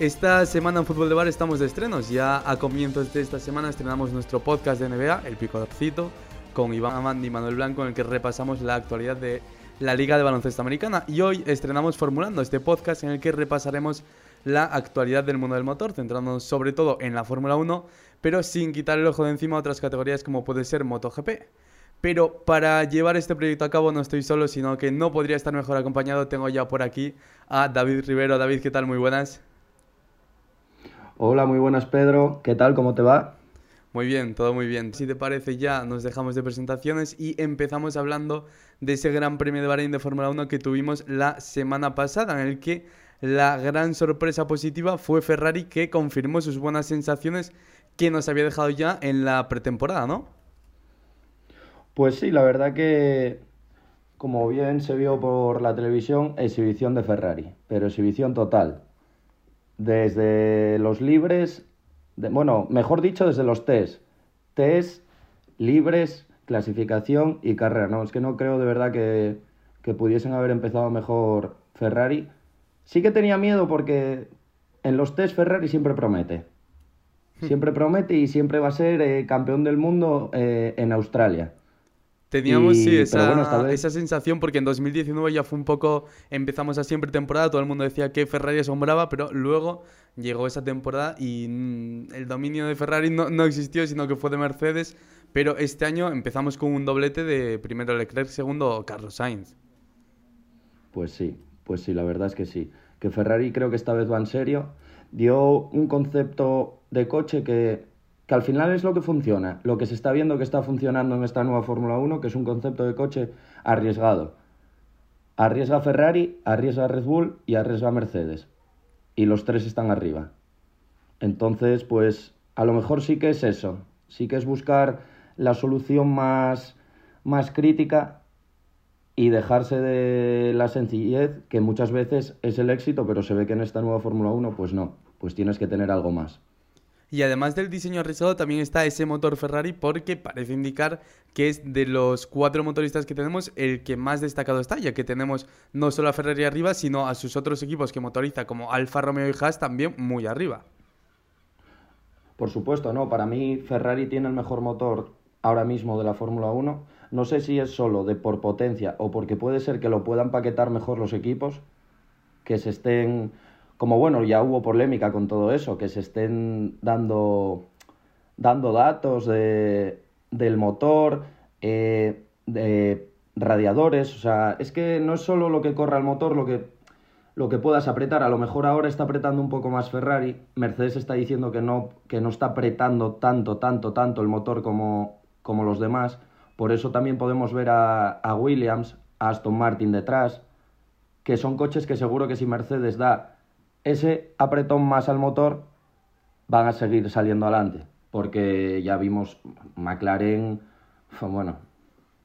Esta semana en Fútbol de Bar estamos de estrenos. Ya a comienzos de esta semana estrenamos nuestro podcast de NBA, El Picodorcito, con Iván Amandi y Manuel Blanco, en el que repasamos la actualidad de la Liga de Baloncesto Americana. Y hoy estrenamos Formulando, este podcast en el que repasaremos la actualidad del mundo del motor, centrándonos sobre todo en la Fórmula 1, pero sin quitar el ojo de encima a otras categorías como puede ser MotoGP. Pero para llevar este proyecto a cabo no estoy solo, sino que no podría estar mejor acompañado. Tengo ya por aquí a David Rivero. David, ¿qué tal? Muy buenas. Hola, muy buenas Pedro, ¿qué tal? ¿Cómo te va? Muy bien, todo muy bien. Si te parece ya nos dejamos de presentaciones y empezamos hablando de ese Gran Premio de Bahrein de Fórmula 1 que tuvimos la semana pasada, en el que la gran sorpresa positiva fue Ferrari que confirmó sus buenas sensaciones que nos había dejado ya en la pretemporada, ¿no? Pues sí, la verdad que, como bien se vio por la televisión, exhibición de Ferrari, pero exhibición total desde los libres, bueno, mejor dicho, desde los test. Test, libres, clasificación y carrera. No, es que no creo de verdad que, que pudiesen haber empezado mejor Ferrari. Sí que tenía miedo porque en los test Ferrari siempre promete. Hmm. Siempre promete y siempre va a ser eh, campeón del mundo eh, en Australia. Teníamos, sí, esa, esa, sensación porque en 2019 ya fue un poco, empezamos a siempre temporada, todo el mundo decía que Ferrari asombraba, pero luego llegó esa temporada y mm, el dominio de Ferrari no, no, existió, sino que fue de Mercedes, pero este año empezamos con un doblete de primero Leclerc, segundo Carlos Sainz. Pues sí, pues sí, la verdad es que sí. Que Ferrari creo que esta vez va en serio. Dio un concepto de coche que que al final es lo que funciona, lo que se está viendo que está funcionando en esta nueva Fórmula 1, que es un concepto de coche arriesgado. Arriesga Ferrari, arriesga Red Bull y arriesga Mercedes. Y los tres están arriba. Entonces, pues a lo mejor sí que es eso, sí que es buscar la solución más, más crítica y dejarse de la sencillez, que muchas veces es el éxito, pero se ve que en esta nueva Fórmula 1, pues no, pues tienes que tener algo más. Y además del diseño arriesgado también está ese motor Ferrari porque parece indicar que es de los cuatro motoristas que tenemos el que más destacado está, ya que tenemos no solo a Ferrari arriba, sino a sus otros equipos que motoriza como Alfa Romeo y Haas también muy arriba. Por supuesto, no, para mí Ferrari tiene el mejor motor ahora mismo de la Fórmula 1. No sé si es solo de por potencia o porque puede ser que lo puedan paquetar mejor los equipos, que se estén como bueno, ya hubo polémica con todo eso, que se estén dando, dando datos de, del motor, eh, de radiadores, o sea, es que no es solo lo que corra el motor, lo que, lo que puedas apretar, a lo mejor ahora está apretando un poco más Ferrari, Mercedes está diciendo que no, que no está apretando tanto, tanto, tanto el motor como, como los demás, por eso también podemos ver a, a Williams, a Aston Martin detrás, que son coches que seguro que si Mercedes da ese apretón más al motor van a seguir saliendo adelante, porque ya vimos McLaren, bueno,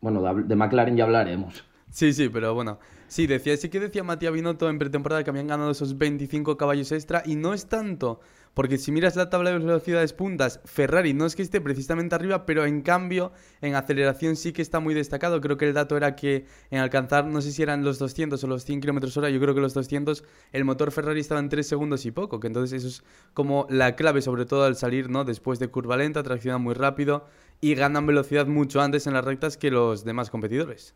bueno, de McLaren ya hablaremos. Sí, sí, pero bueno. Sí, decía, sí que decía Matías Binotto en pretemporada que habían ganado esos 25 caballos extra y no es tanto porque si miras la tabla de velocidades puntas, Ferrari no es que esté precisamente arriba, pero en cambio en aceleración sí que está muy destacado. Creo que el dato era que en alcanzar, no sé si eran los 200 o los 100 km hora, yo creo que los 200, el motor Ferrari estaba en 3 segundos y poco, que entonces eso es como la clave, sobre todo al salir, ¿no? Después de curva lenta, tracciona muy rápido y ganan velocidad mucho antes en las rectas que los demás competidores.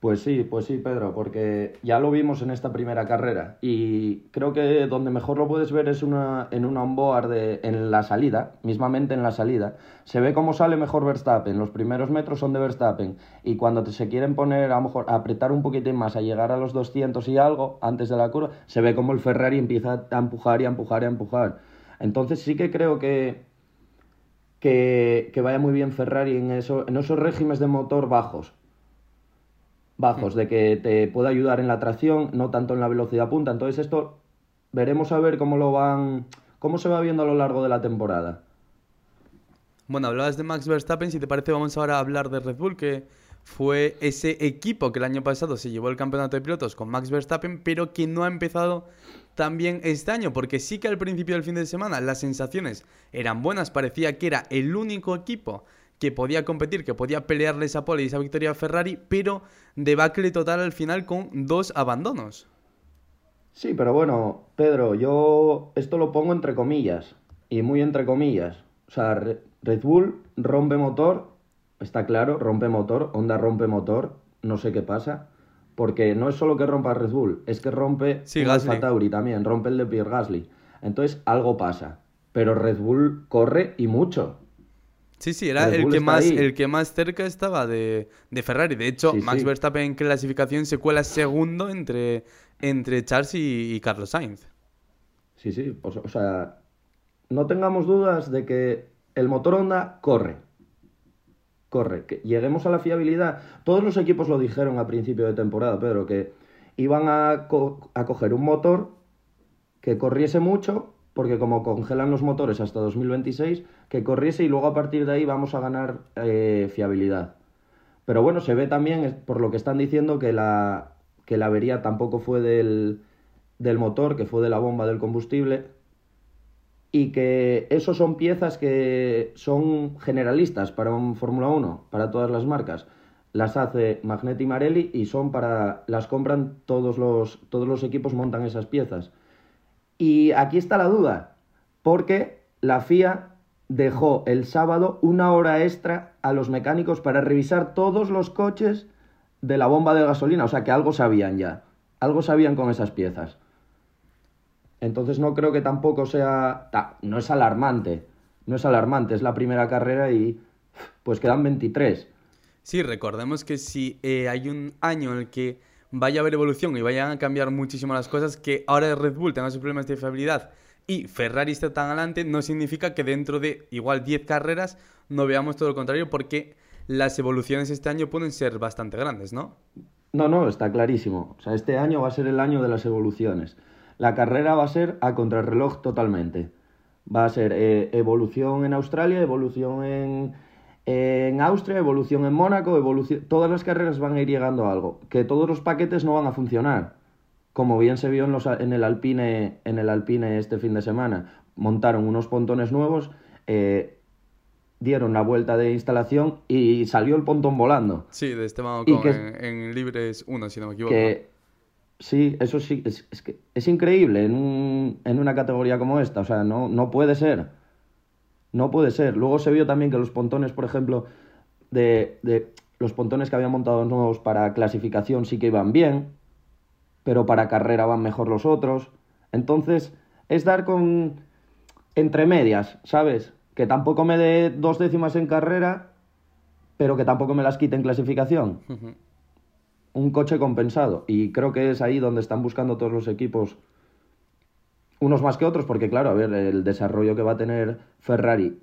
Pues sí, pues sí, Pedro, porque ya lo vimos en esta primera carrera y creo que donde mejor lo puedes ver es una, en una onboard en la salida, mismamente en la salida. Se ve cómo sale mejor Verstappen, los primeros metros son de Verstappen y cuando se quieren poner a lo mejor a apretar un poquitín más, a llegar a los 200 y algo antes de la curva, se ve cómo el Ferrari empieza a empujar y a empujar y a empujar. Entonces sí que creo que, que, que vaya muy bien Ferrari en, eso, en esos regímenes de motor bajos bajos, de que te pueda ayudar en la tracción, no tanto en la velocidad punta. Entonces esto veremos a ver cómo lo van, cómo se va viendo a lo largo de la temporada. Bueno, hablabas de Max Verstappen, si te parece vamos ahora a hablar de Red Bull, que fue ese equipo que el año pasado se llevó el campeonato de pilotos con Max Verstappen, pero que no ha empezado tan bien este año, porque sí que al principio del fin de semana las sensaciones eran buenas, parecía que era el único equipo que podía competir, que podía pelearle esa pole y esa victoria a Ferrari, pero debacle total al final con dos abandonos. Sí, pero bueno, Pedro, yo esto lo pongo entre comillas, y muy entre comillas. O sea, Red Bull rompe motor, está claro, rompe motor, Honda rompe motor, no sé qué pasa, porque no es solo que rompa Red Bull, es que rompe Sí. Alfa Tauri también, rompe el de Pierre Gasly. Entonces, algo pasa. Pero Red Bull corre y mucho. Sí, sí, era el que, más, ahí. el que más cerca estaba de, de Ferrari. De hecho, Sí, Max sí. Verstappen en clasificación se cuela segundo entre, entre Charles y, y Carlos Sainz. Sí, sí, pues, o sea, no tengamos dudas de que el motor Honda corre. Corre. Que lleguemos a la fiabilidad. Todos los equipos lo dijeron a principio de temporada, Pedro, que iban a, co- a coger un motor que corriese mucho, porque como congelan los motores hasta 2026, que corriese y luego a partir de ahí vamos a ganar eh, fiabilidad. Pero bueno, se ve también, por lo que están diciendo, que la, que la avería tampoco fue del, del motor, que fue de la bomba del combustible, y que eso son piezas que son generalistas para un Fórmula 1, para todas las marcas. Las hace Magneti Marelli y son para las compran todos los todos los equipos montan esas piezas. Y aquí está la duda, porque la FIA dejó el sábado una hora extra a los mecánicos para revisar todos los coches de la bomba de gasolina, o sea que algo sabían ya, algo sabían con esas piezas. Entonces no creo que tampoco sea, no es alarmante, no es alarmante, es la primera carrera y pues quedan 23. Sí, recordemos que si eh, hay un año en el que vaya a haber evolución y vayan a cambiar muchísimo las cosas, que ahora Red Bull tenga sus problemas de fiabilidad y Ferrari esté tan adelante, no significa que dentro de igual 10 carreras no veamos todo lo contrario, porque las evoluciones este año pueden ser bastante grandes, ¿no? No, no, está clarísimo. O sea, este año va a ser el año de las evoluciones. La carrera va a ser a contrarreloj totalmente. Va a ser eh, evolución en Australia, evolución en, en Austria, evolución en Mónaco, evolución... Todas las carreras van a ir llegando a algo. Que todos los paquetes no van a funcionar. Como bien se vio en, los, en, el Alpine, en el Alpine este fin de semana. Montaron unos pontones nuevos, eh, dieron la vuelta de instalación y salió el pontón volando. Sí, de Esteban Y Ocon que- en, en Libres 1, si no me equivoco. que sí, eso sí, es, es que es increíble en, un- en una categoría como esta, o sea, no, no puede ser, no puede ser. Luego se vio también que los pontones, por ejemplo, de, de los pontones que habían montado nuevos para clasificación sí que iban bien, pero para carrera van mejor los otros. Entonces, es dar con entre medias, ¿sabes? Que tampoco me dé dos décimas en carrera, pero que tampoco me las quite en clasificación un coche compensado. Y creo que es ahí donde están buscando todos los equipos, unos más que otros, porque claro, a ver, el desarrollo que va a tener Ferrari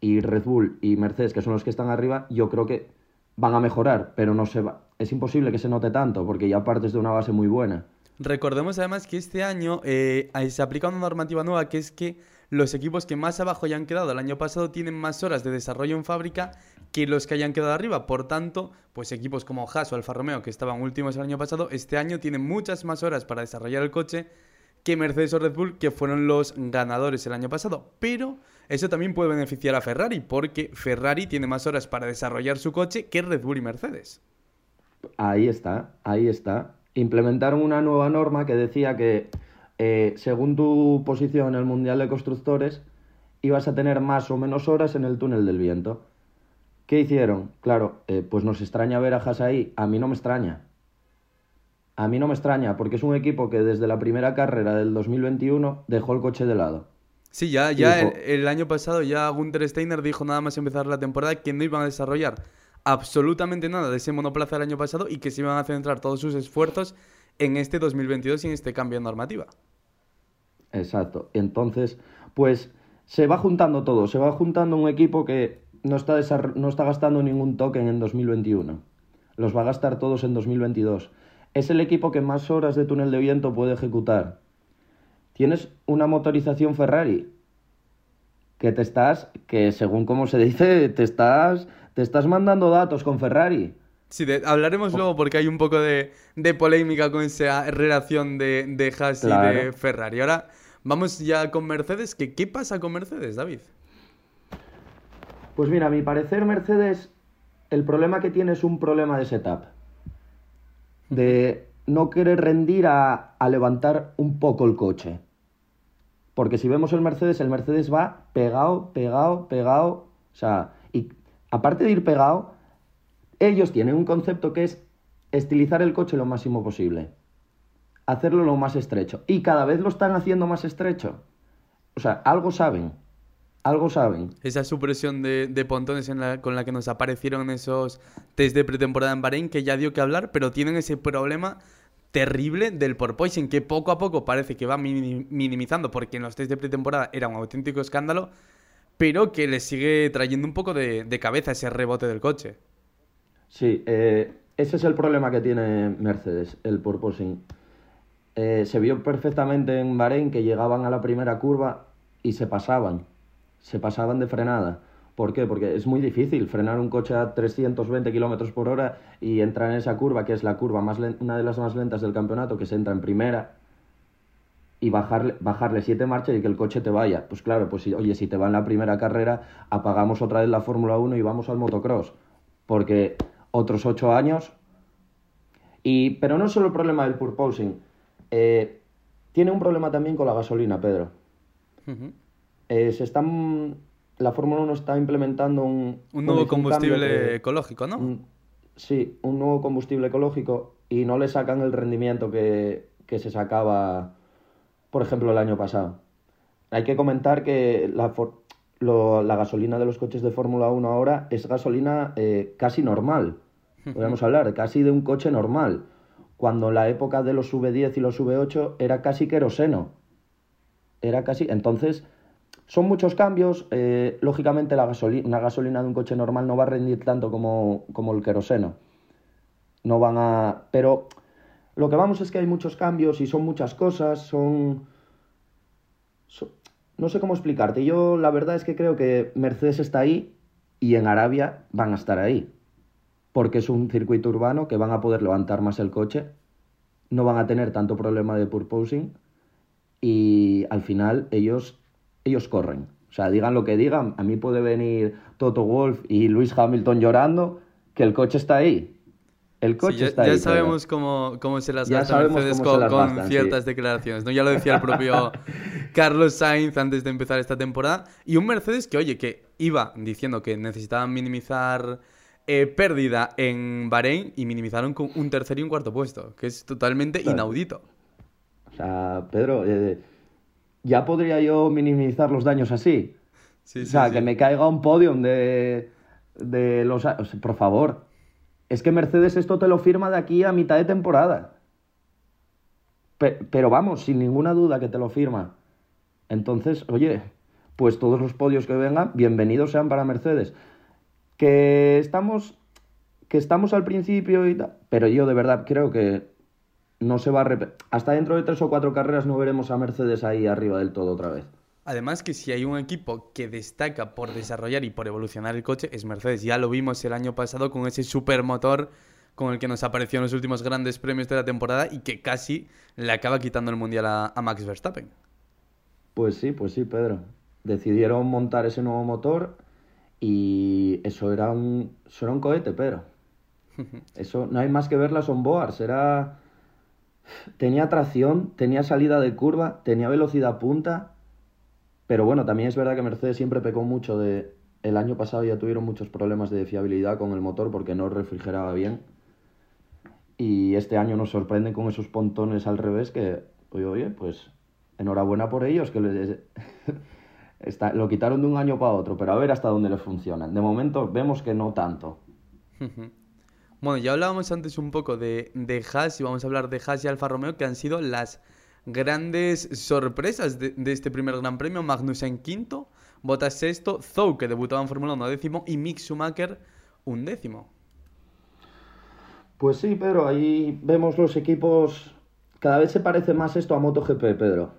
y Red Bull y Mercedes, que son los que están arriba, yo creo que van a mejorar, pero no se va. Es imposible que se note tanto, porque ya partes de una base muy buena. Recordemos además que este año eh, se aplica una normativa nueva que es que los equipos que más abajo hayan quedado el año pasado tienen más horas de desarrollo en fábrica que los que hayan quedado arriba. Por tanto, pues equipos como Haas o Alfa Romeo, que estaban últimos el año pasado, este año tienen muchas más horas para desarrollar el coche que Mercedes o Red Bull, que fueron los ganadores el año pasado. Pero eso también puede beneficiar a Ferrari, porque Ferrari tiene más horas para desarrollar su coche que Red Bull y Mercedes. Ahí está, ahí está. Implementaron una nueva norma que decía que eh, según tu posición en el Mundial de Constructores ibas a tener más o menos horas en el túnel del viento. ¿Qué hicieron? Claro, eh, pues nos extraña ver a Haas ahí. A mí no me extraña. A mí no me extraña, porque es un equipo que desde la primera carrera del 2021 dejó el coche de lado. Sí, ya, ya Dijo- el, el año pasado ya Gunther Steiner dijo nada más empezar la temporada que no iban a desarrollar absolutamente nada de ese monoplaza del año pasado y que se iban a centrar todos sus esfuerzos en este 2022 y en este cambio de normativa. Exacto. Entonces, pues se va juntando todo, se va juntando un equipo que no está, no está gastando ningún token en 2021. Los va a gastar todos en 2022. Es el equipo que más horas de túnel de viento puede ejecutar. Tienes una motorización Ferrari que te estás, que según como se dice, te estás, te estás mandando datos con Ferrari. Sí, de- hablaremos luego porque hay un poco de, de polémica con esa relación de, de Haas y de. Ferrari. Ahora vamos ya con Mercedes. que ¿Qué pasa con Mercedes, David? Pues mira, a mi parecer Mercedes, el problema que tiene es un problema de setup. De no quiere rendir a, a levantar un poco el coche. Porque si vemos el Mercedes, el Mercedes va pegado, pegado, pegado. O sea, y aparte de ir pegado, ellos tienen un concepto que es estilizar el coche lo máximo posible. Hacerlo lo más estrecho. Y cada vez lo están haciendo más estrecho. O sea, algo saben. Algo saben. Esa supresión de, de pontones en la- con la que nos aparecieron esos test de pretemporada en Bahrein, que ya dio que hablar, pero tienen ese problema terrible del porpoising, que poco a poco parece que va mini- minimizando, porque en los test de pretemporada era un auténtico escándalo, pero que le sigue trayendo un poco de, de cabeza ese rebote del coche. Sí, eh, ese es el problema que tiene Mercedes, el porpoising. Eh, se vio perfectamente en Bahrein que llegaban a la primera curva y se pasaban, se pasaban de frenada. ¿Por qué? Porque es muy difícil frenar un coche a 320 kilómetros por hora y entrar en esa curva, que es la curva más una de las más lentas del campeonato, que se entra en primera, y bajarle, bajarle siete marchas y que el coche te vaya. Pues claro, pues si, oye, si te va en la primera carrera, apagamos otra vez la Fórmula 1 y vamos al motocross. Porque otros ocho años. Y, pero no solo el problema del purposing. Eh, tiene un problema también con la gasolina, Pedro. Eh, se están, la Fórmula 1 está implementando un, Un nuevo un combustible ecológico, ¿no? un- sí, un nuevo combustible ecológico y no le sacan el rendimiento que, que se sacaba, por ejemplo, el año pasado. Hay que comentar que la, for- lo- la gasolina de los coches de Fórmula 1 ahora es gasolina eh, casi normal. Podemos hablar casi de un coche normal. Cuando en la época de los V10 y los V8 era casi queroseno. Era casi. Entonces, son muchos cambios. eh, lógicamente, la gasoli- una gasolina de un coche normal no va a rendir tanto como, como el queroseno. No van a. Pero lo que vamos es que hay muchos cambios y son muchas cosas. Son. so- no sé cómo explicarte. Yo la verdad es que creo que Mercedes está ahí y en Arabia van a estar ahí. Porque es un circuito urbano que van a poder levantar más el coche. No van a tener tanto problema de purposing y al final ellos, ellos corren. O sea, digan lo que digan, a mí puede venir Toto Wolf y Luis Hamilton llorando, que el coche está ahí. El coche Sí, ya, está ya ahí. sabemos cómo, cómo se las gasta Mercedes con, las con gastan, ciertas sí. declaraciones, ¿no? Ya lo decía el propio Carlos Sainz antes de empezar esta temporada. Y un Mercedes que, oye, que iba diciendo que necesitaban minimizar eh, pérdida en Bahrein y minimizaron con un tercer y un cuarto puesto, que es totalmente Claro. inaudito. O sea, Pedro, eh, ya podría yo minimizar los daños así. Sí, o sea, sí. que me caiga un podium de, de los... o sea, por favor. Es que Mercedes esto te lo firma de aquí a mitad de temporada. Pe- pero vamos, sin ninguna duda que te lo firma. Entonces, oye, pues todos los podios que vengan, bienvenidos sean para Mercedes. Que estamos, que estamos al principio y tal, pero yo de verdad creo que no se va a repetir. Hasta dentro de tres o cuatro carreras no veremos a Mercedes ahí arriba del todo otra vez. Además que si hay un equipo que destaca por desarrollar y por evolucionar el coche es Mercedes. Ya lo vimos el año pasado con ese supermotor con el que nos apareció en los últimos grandes premios de la temporada y que casi le acaba quitando el mundial a, a Max Verstappen. Pues sí, pues sí, Pedro. Decidieron montar ese nuevo motor y eso era un, eso era un cohete, Pedro. Eso no hay más que ver las onboards. Era... Tenía tracción, tenía salida de curva, tenía velocidad punta. Pero bueno, también es verdad que Mercedes siempre pecó mucho de... El año pasado ya tuvieron muchos problemas de fiabilidad con el motor porque no refrigeraba bien. Y este año nos sorprenden con esos pontones al revés que, oye, oye, pues enhorabuena por ellos, que les- está- lo quitaron de un año para otro, pero a ver hasta dónde les funcionan. De momento vemos que no tanto. Bueno, ya hablábamos antes un poco de, de Haas y vamos a hablar de Haas y Alfa Romeo que han sido las grandes sorpresas de, de este primer Gran Premio. Magnussen quinto, Bottas sexto, Zou que debutaba en Fórmula 1 décimo y Mick Schumacher un décimo. Pues sí, Pedro, ahí vemos los equipos. Cada vez se parece más esto a MotoGP, Pedro.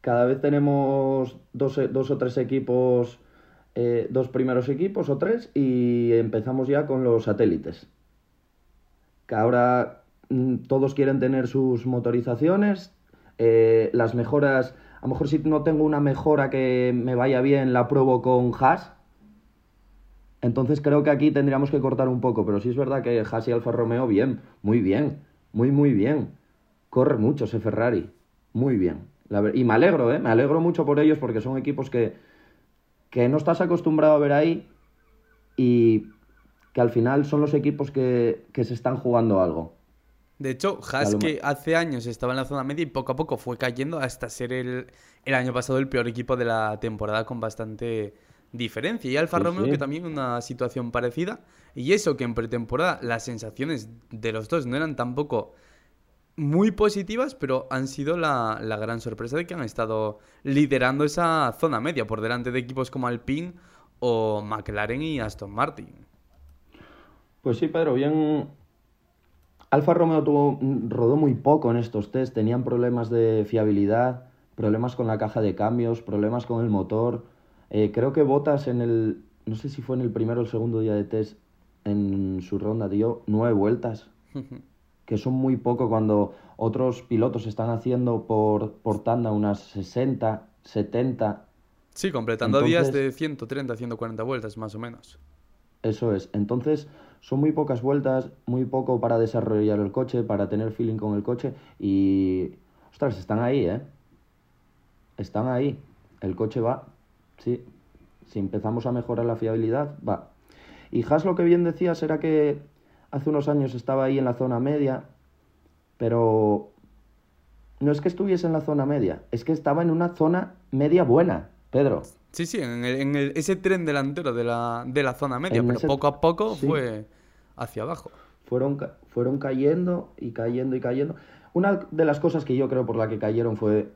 Cada vez tenemos dos, dos o tres equipos, eh, dos primeros equipos o tres, y empezamos ya con los satélites. Que ahora mm, todos quieren tener sus motorizaciones, eh, las mejoras. A lo mejor si no tengo una mejora que me vaya bien, la pruebo con Haas. Entonces creo que aquí tendríamos que cortar un poco, pero sí es verdad que Haas y Alfa Romeo, bien, muy bien. muy, muy bien. Corre mucho ese Ferrari, muy bien. y me alegro, ¿eh? Me alegro mucho por ellos porque son equipos que, que no estás acostumbrado a ver ahí y que al final son los equipos que, que se están jugando algo. De hecho, Haas que hace años estaba en la zona media y poco a poco fue cayendo hasta ser el, el año pasado el peor equipo de la temporada con bastante diferencia. Y Alfa Romeo que también una situación parecida. Y eso que en pretemporada las sensaciones de los dos no eran tampoco muy positivas, pero han sido la, la gran sorpresa de que han estado liderando esa zona media por delante de equipos como Alpine o McLaren y Aston Martin. Pues sí, Pedro, bien, Alfa Romeo tuvo, rodó muy poco en estos test, tenían problemas de fiabilidad, problemas con la caja de cambios, problemas con el motor. Eh, creo que Botas en el, no sé si fue en el primero o el segundo día de test, en su ronda dio nueve vueltas, que son muy poco cuando otros pilotos están haciendo por, por tanda unas 60, 70. Sí, completando días de 130, 140 vueltas más o menos. Eso es. Entonces, son muy pocas vueltas, muy poco para desarrollar el coche, para tener feeling con el coche y, ostras, están ahí, ¿eh? Están ahí. El coche va, sí. Si empezamos a mejorar la fiabilidad, va. Y Haas lo que bien decías era que hace unos años estaba ahí en la zona media, pero no es que estuviese en la zona media, es que estaba en una zona media buena, Pedro. Sí, sí, en, en ese tren delantero de la, de la zona media, pero poco a poco fue hacia abajo. Fueron, fueron cayendo y cayendo y cayendo. Una de las cosas que yo creo por la que cayeron fue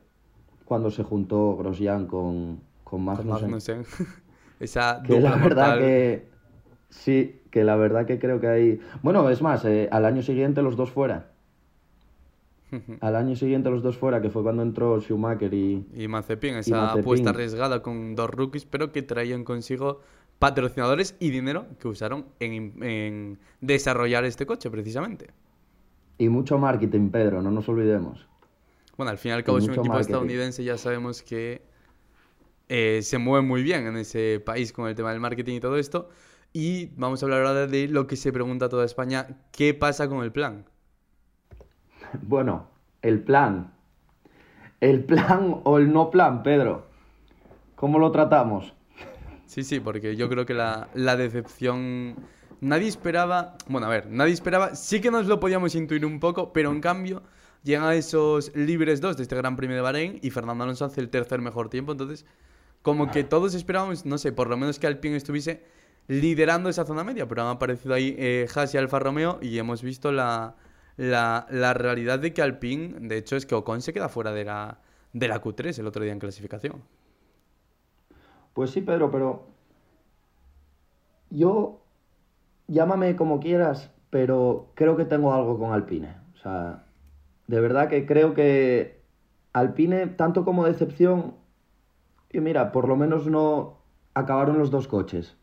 cuando se juntó Grosjean con, con Magnussen. Esa que la verdad que sí, que la verdad que creo que hay... Bueno, es más, eh, al año siguiente los dos fuera. Al año siguiente los dos fuera, que fue cuando entró Schumacher y... Y Mazepin, esa apuesta arriesgada con dos rookies, pero que traían consigo patrocinadores y dinero que usaron en, desarrollar este coche, precisamente. Y mucho marketing, Pedro, no nos olvidemos. Bueno, al fin y al cabo es un equipo estadounidense, ya sabemos que eh, se mueve muy bien en ese país con el tema del marketing y todo esto. Y vamos a hablar ahora de lo que se pregunta toda España, ¿qué pasa con el plan? Bueno, el plan. El plan o el no plan, Pedro. ¿Cómo lo tratamos? Sí, sí, porque yo creo que la, decepción... Nadie esperaba... Bueno, a ver, nadie esperaba... Sí que nos lo podíamos intuir un poco, pero en cambio llegan a esos libres dos de este Gran Premio de Bahrein y Fernando Alonso hace el tercer mejor tiempo. Entonces, como que todos esperábamos, no sé, por lo menos que Alpine estuviese liderando esa zona media, pero han aparecido ahí eh, y Alfa Romeo y hemos visto la, la, la, realidad de que Alpine, de hecho, es que Ocon se queda fuera de la, de la Q3 el otro día en clasificación. Pues sí, Pedro, pero yo, llámame como quieras, pero creo que tengo algo con Alpine. O sea, de verdad que creo que Alpine, tanto como decepción, y mira, por lo menos no acabaron los dos coches.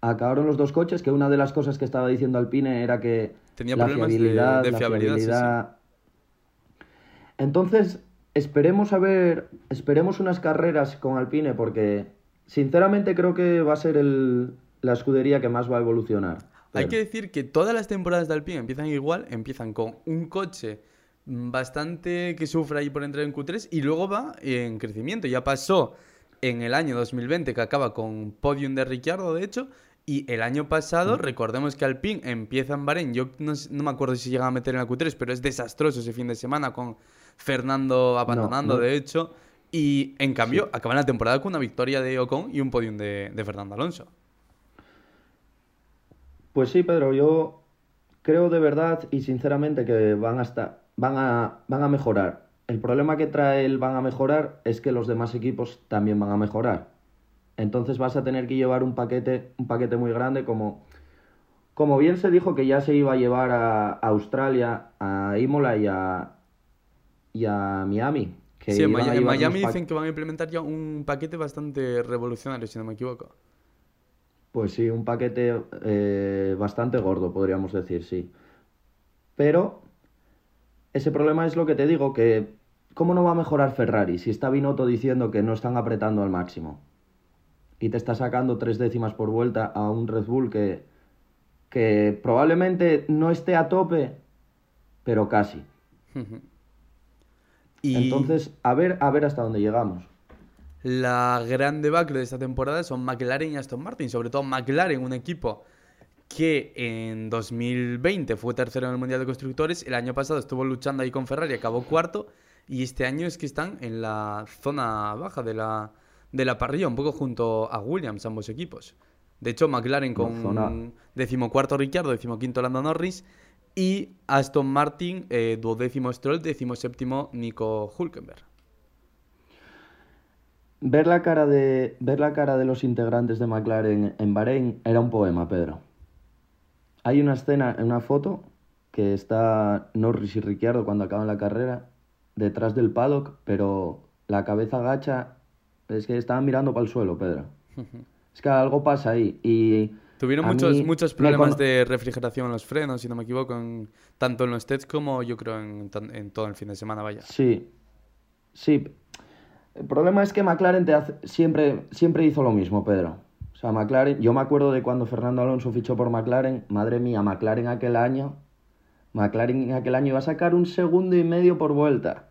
Acabaron los dos coches, que una de las cosas que estaba diciendo Alpine era que Tenía problemas de, fiabilidad. Entonces, esperemos a ver, esperemos unas carreras con Alpine porque sinceramente creo que va a ser la escudería que más va a evolucionar. Hay que decir que todas las temporadas de Alpine empiezan igual, empiezan con un coche bastante que sufre ahí por entrar en Q3 y luego va en crecimiento. Ya pasó en el año 2020 que acaba con podium de Ricciardo, de hecho, y el año pasado, recordemos que Alpine empieza en Bahrein. Yo no, me acuerdo si llega a meter en la Q3, pero es desastroso ese fin de semana con Fernando abandonando, de hecho. Y en cambio, acaba la temporada con una victoria de Ocon y un podium de, Fernando Alonso. Pues sí, Pedro, yo creo de verdad y sinceramente que van a, estar, van a, van a mejorar. El problema que trae el van a mejorar es que los demás equipos también van a mejorar. Entonces vas a tener que llevar un paquete, un paquete muy grande como, como bien se dijo que ya se iba a llevar a, Australia, a Imola y a, y a Miami. Que sí, en Miami, dicen que van a implementar ya un paquete bastante revolucionario, si no me equivoco. Pues sí, un paquete eh, bastante gordo, podríamos decir, sí. Pero ese problema es lo que te digo, que ¿cómo no va a mejorar Ferrari si está Binotto diciendo que no están apretando al máximo? Y te está sacando tres décimas por vuelta a un Red Bull que, que probablemente no esté a tope, pero casi. y... Entonces, a ver, a ver hasta dónde llegamos. La gran debacle de esta temporada son McLaren y Aston Martin, sobre todo McLaren, un equipo que en 2020 fue tercero en el Mundial de Constructores, el año pasado estuvo luchando ahí con Ferrari, acabó cuarto, y este año es que están en la zona baja de la, de la parrilla, un poco junto a Williams, ambos equipos. De hecho, McLaren con decimocuarto Ricciardo, decimoquinto Lando Norris, y Aston Martin, eh, duodécimo Stroll, decimoséptimo Nico Hulkenberg. Ver la, cara de, ver la cara de los integrantes de McLaren en Bahrein era un poema, Pedro. Hay una escena, una foto, que está Norris y Ricciardo cuando acaban la carrera, detrás del paddock, pero la cabeza agacha, es que estaban mirando para el suelo, Pedro. es que algo pasa ahí. Y Tuvieron muchos, muchos problemas de refrigeración en los frenos, si no me equivoco, tanto en los tests como yo creo en, en, todo el fin de semana, vaya. Sí, sí. El problema es que McLaren te hace, siempre, siempre hizo lo mismo, Pedro. O sea, McLaren, yo me acuerdo de cuando Fernando Alonso fichó por McLaren, madre mía, McLaren aquel año, McLaren aquel año iba a sacar un segundo y medio por vuelta.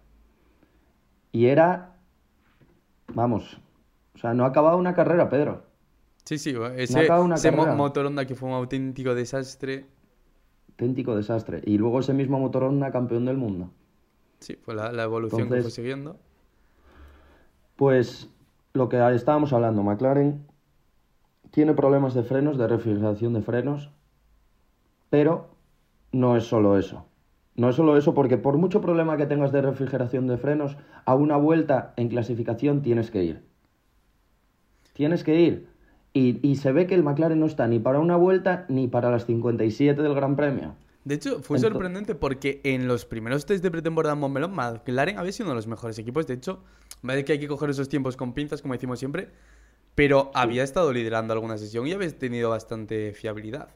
Y era, vamos, o sea, no acababa una carrera, Pedro. Sí, sí, ese, no ese motor Honda que fue un auténtico desastre. Auténtico desastre. Y luego ese mismo motor Honda campeón del mundo. Sí, fue la, evolución que fue siguiendo. Pues lo que estábamos hablando, McLaren tiene problemas de frenos, de refrigeración de frenos, pero no es solo eso. No es solo eso porque por mucho problema que tengas de refrigeración de frenos, a una vuelta en clasificación tienes que ir. Tienes que ir. Y, se ve que el McLaren no está ni para una vuelta ni para las 57 del Gran Premio. De hecho, fue sorprendente porque en los primeros test de pretemporada en Montmeló, McLaren había sido uno de los mejores equipos. De hecho, vale que hay que coger esos tiempos con pinzas, como decimos siempre, pero había estado liderando alguna sesión y habéis tenido bastante fiabilidad.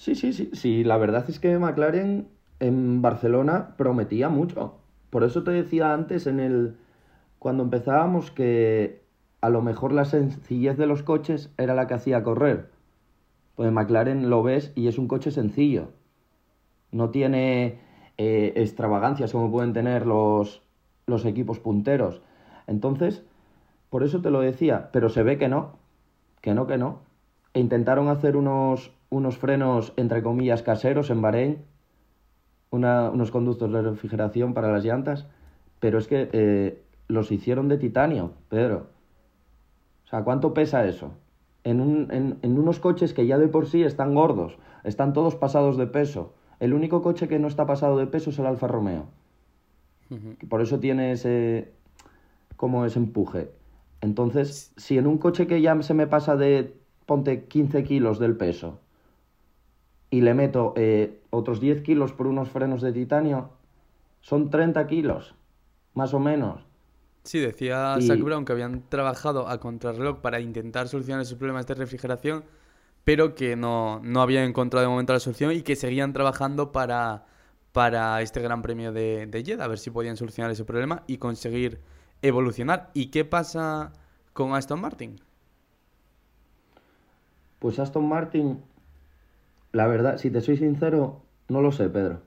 Sí, sí, sí, sí. La verdad es que McLaren en Barcelona prometía mucho. Por eso te decía antes en el cuando empezábamos que a lo mejor la sencillez de los coches era la que hacía correr. Pues McLaren lo ves y es un coche sencillo. No tiene eh, extravagancias como pueden tener los, los equipos punteros. Entonces, por eso te lo decía, pero se ve que no, que no, que no. E intentaron hacer unos, unos frenos, entre comillas, caseros en Bahrein, unos conductos de refrigeración para las llantas, pero es que eh, los hicieron de titanio, Pedro. O sea, ¿cuánto pesa eso? En, un, en, en, unos coches que ya de por sí están gordos, están todos pasados de peso. El único coche que no está pasado de peso es el Alfa Romeo. Por eso tiene ese, como ese empuje. Entonces, si en un coche que ya se me pasa de, ponte 15 kilos del peso, y le meto eh, otros 10 kilos por unos frenos de titanio, son 30 kilos, más o menos. Sí, decía Zach Brown que habían trabajado a contrarreloj para intentar solucionar esos problemas de refrigeración, pero que no, no habían encontrado de momento la solución y que seguían trabajando para, para este Gran Premio de, de Jeddah, a ver si podían solucionar ese problema y conseguir evolucionar. ¿Y qué pasa con Aston Martin? Pues Aston Martin, la verdad, si te soy sincero, no lo sé, Pedro.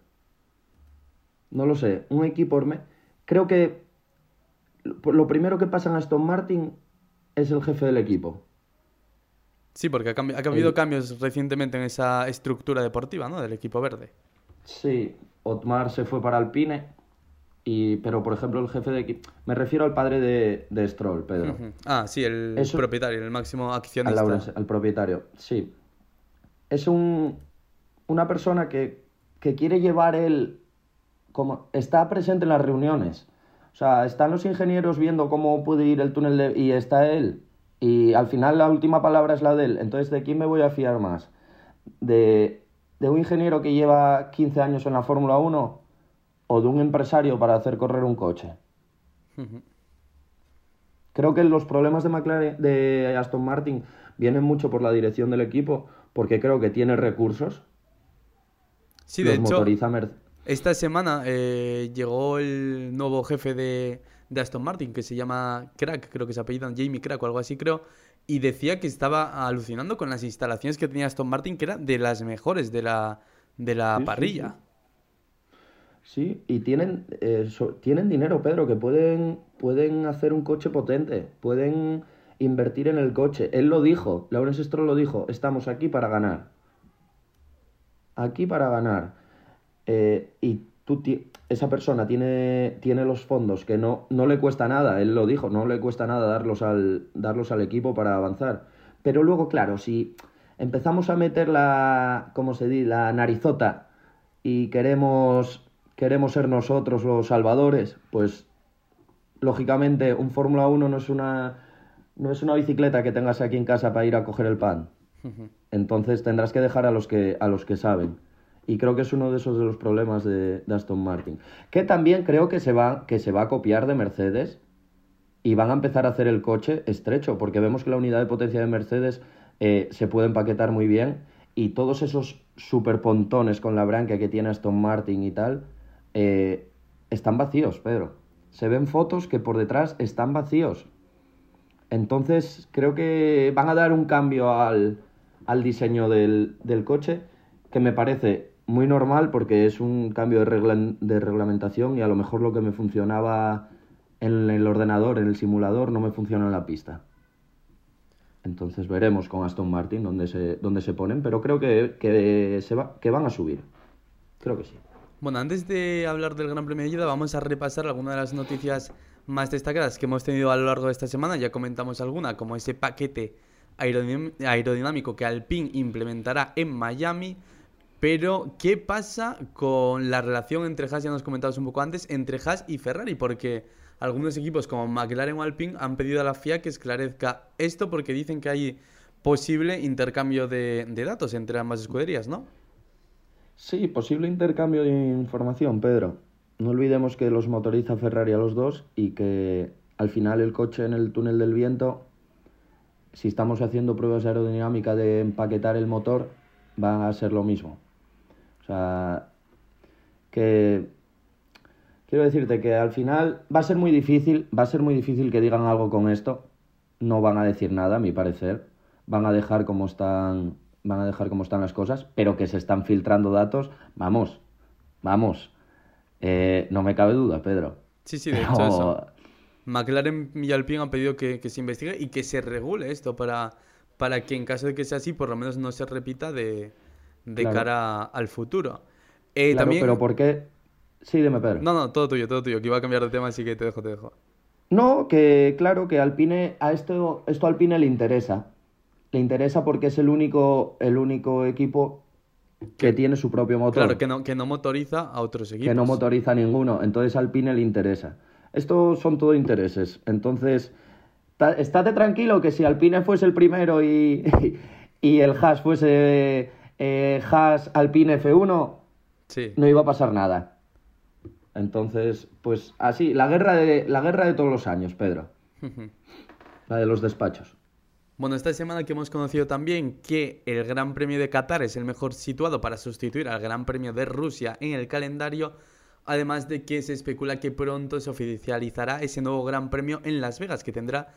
No lo sé. Un equipo... Creo que lo primero que pasa en Aston Martin es el jefe del equipo. Sí, porque ha, ha habido cambios recientemente en esa estructura deportiva, ¿no? Del equipo verde. Sí, Otmar se fue para Alpine y, pero, por ejemplo, el jefe de equipo. Me refiero al padre de, de Stroll, Pedro. Ah, sí, el propietario, el máximo accionista. Al, al propietario, sí. Es un, una persona que, que quiere llevar él. Como, está presente en las reuniones. O sea, están los ingenieros viendo cómo puede ir el túnel de, y está él. Y al final la última palabra es la de él. Entonces, ¿de quién me voy a fiar más? ¿De, de un ingeniero que lleva 15 años en la Fórmula 1 o de un empresario para hacer correr un coche. Creo que los problemas de McLaren, de Aston Martin vienen mucho por la dirección del equipo, porque creo que tiene recursos. Sí, de hecho, esta semana eh, llegó el nuevo jefe de, de, Aston Martin, que se llama Crack, creo que se apellidan Jamie Crack o algo así, creo, y decía que estaba alucinando con las instalaciones que tenía Aston Martin, que eran de las mejores de la, de la parrilla. Sí, y tienen, eh, tienen dinero, Pedro, que pueden, pueden hacer un coche potente, pueden invertir en el coche. Él lo dijo, Lawrence Stroll lo dijo, estamos aquí para ganar. Aquí para ganar. Eh, y tú, esa persona tiene, tiene los fondos que no, no le cuesta nada, él lo dijo, no le cuesta nada darlos al, darlos al equipo para avanzar. Pero luego, claro, si empezamos a meter la, ¿cómo se dice?, la narizota y queremos, queremos ser nosotros los salvadores, pues lógicamente un Fórmula 1 no es una no es una bicicleta que tengas aquí en casa para ir a coger el pan. Entonces tendrás que dejar a los que a los que saben. Y creo que es uno de esos de los problemas de, Aston Martin. Que también creo que se, va, que se va a copiar de Mercedes y van a empezar a hacer el coche estrecho, porque vemos que la unidad de potencia de Mercedes eh, se puede empaquetar muy bien y todos esos super pontones con la branquia que tiene Aston Martin y tal eh, están vacíos, Pedro. Se ven fotos que por detrás están vacíos. Entonces creo que van a dar un cambio al, al diseño del, del coche que me parece muy normal porque es un cambio de, de reglamentación y a lo mejor lo que me funcionaba en el ordenador, en el simulador, no me funciona en la pista. Entonces veremos con Aston Martin dónde se, dónde se ponen, pero creo que, que, se va, que van a subir. Creo que sí. Bueno, antes de hablar del Gran Premio de Ayuda, vamos a repasar algunas de las noticias más destacadas que hemos tenido a lo largo de esta semana. Ya comentamos alguna, como ese paquete aerodinámico que Alpine implementará en Miami. Pero, ¿qué pasa con la relación entre Haas, ya nos comentabas un poco antes, entre Haas y Ferrari? Porque algunos equipos como McLaren o Alpine han pedido a la FIA que esclarezca esto porque dicen que hay posible intercambio de, datos entre ambas escuderías, ¿no? Sí, posible intercambio de información, Pedro. No olvidemos que los motoriza Ferrari a los dos y que al final el coche en el túnel del viento, si estamos haciendo pruebas aerodinámicas de empaquetar el motor, van a ser lo mismo. O sea, que quiero decirte que al final va a ser muy difícil, va a ser muy difícil que digan algo con esto. No van a decir nada, a mi parecer. Van a dejar como están, van a dejar como están las cosas, pero que se están filtrando datos, vamos, vamos. Eh, no me cabe duda, Pedro. Sí, sí, de hecho eso. McLaren y Alpine han pedido que, se investigue y que se regule esto para, para que en caso de que sea así, por lo menos no se repita de, de cara al futuro. Eh, también... pero ¿por qué? Sí, dime, Pedro. No, no, todo tuyo, todo tuyo, que iba a cambiar de tema, así que te dejo, te dejo. No, que claro, que Alpine, a esto, esto a Alpine le interesa. Le interesa porque es el único, el único equipo que tiene su propio motor. Claro, que no, que no motoriza a otros equipos. Que no motoriza a ninguno, entonces Alpine le interesa. Estos son todo intereses. Entonces, estate tranquilo que si Alpine fuese el primero y, y el Haas fuese eh, Haas Alpine F1, no iba a pasar nada. Entonces, pues así, la guerra de, la guerra de todos los años, Pedro. la de los despachos. Bueno, esta semana que hemos conocido también que el Gran Premio de Qatar es el mejor situado para sustituir al Gran Premio de Rusia en el calendario, además de que se especula que pronto se oficializará ese nuevo Gran Premio en Las Vegas, que tendrá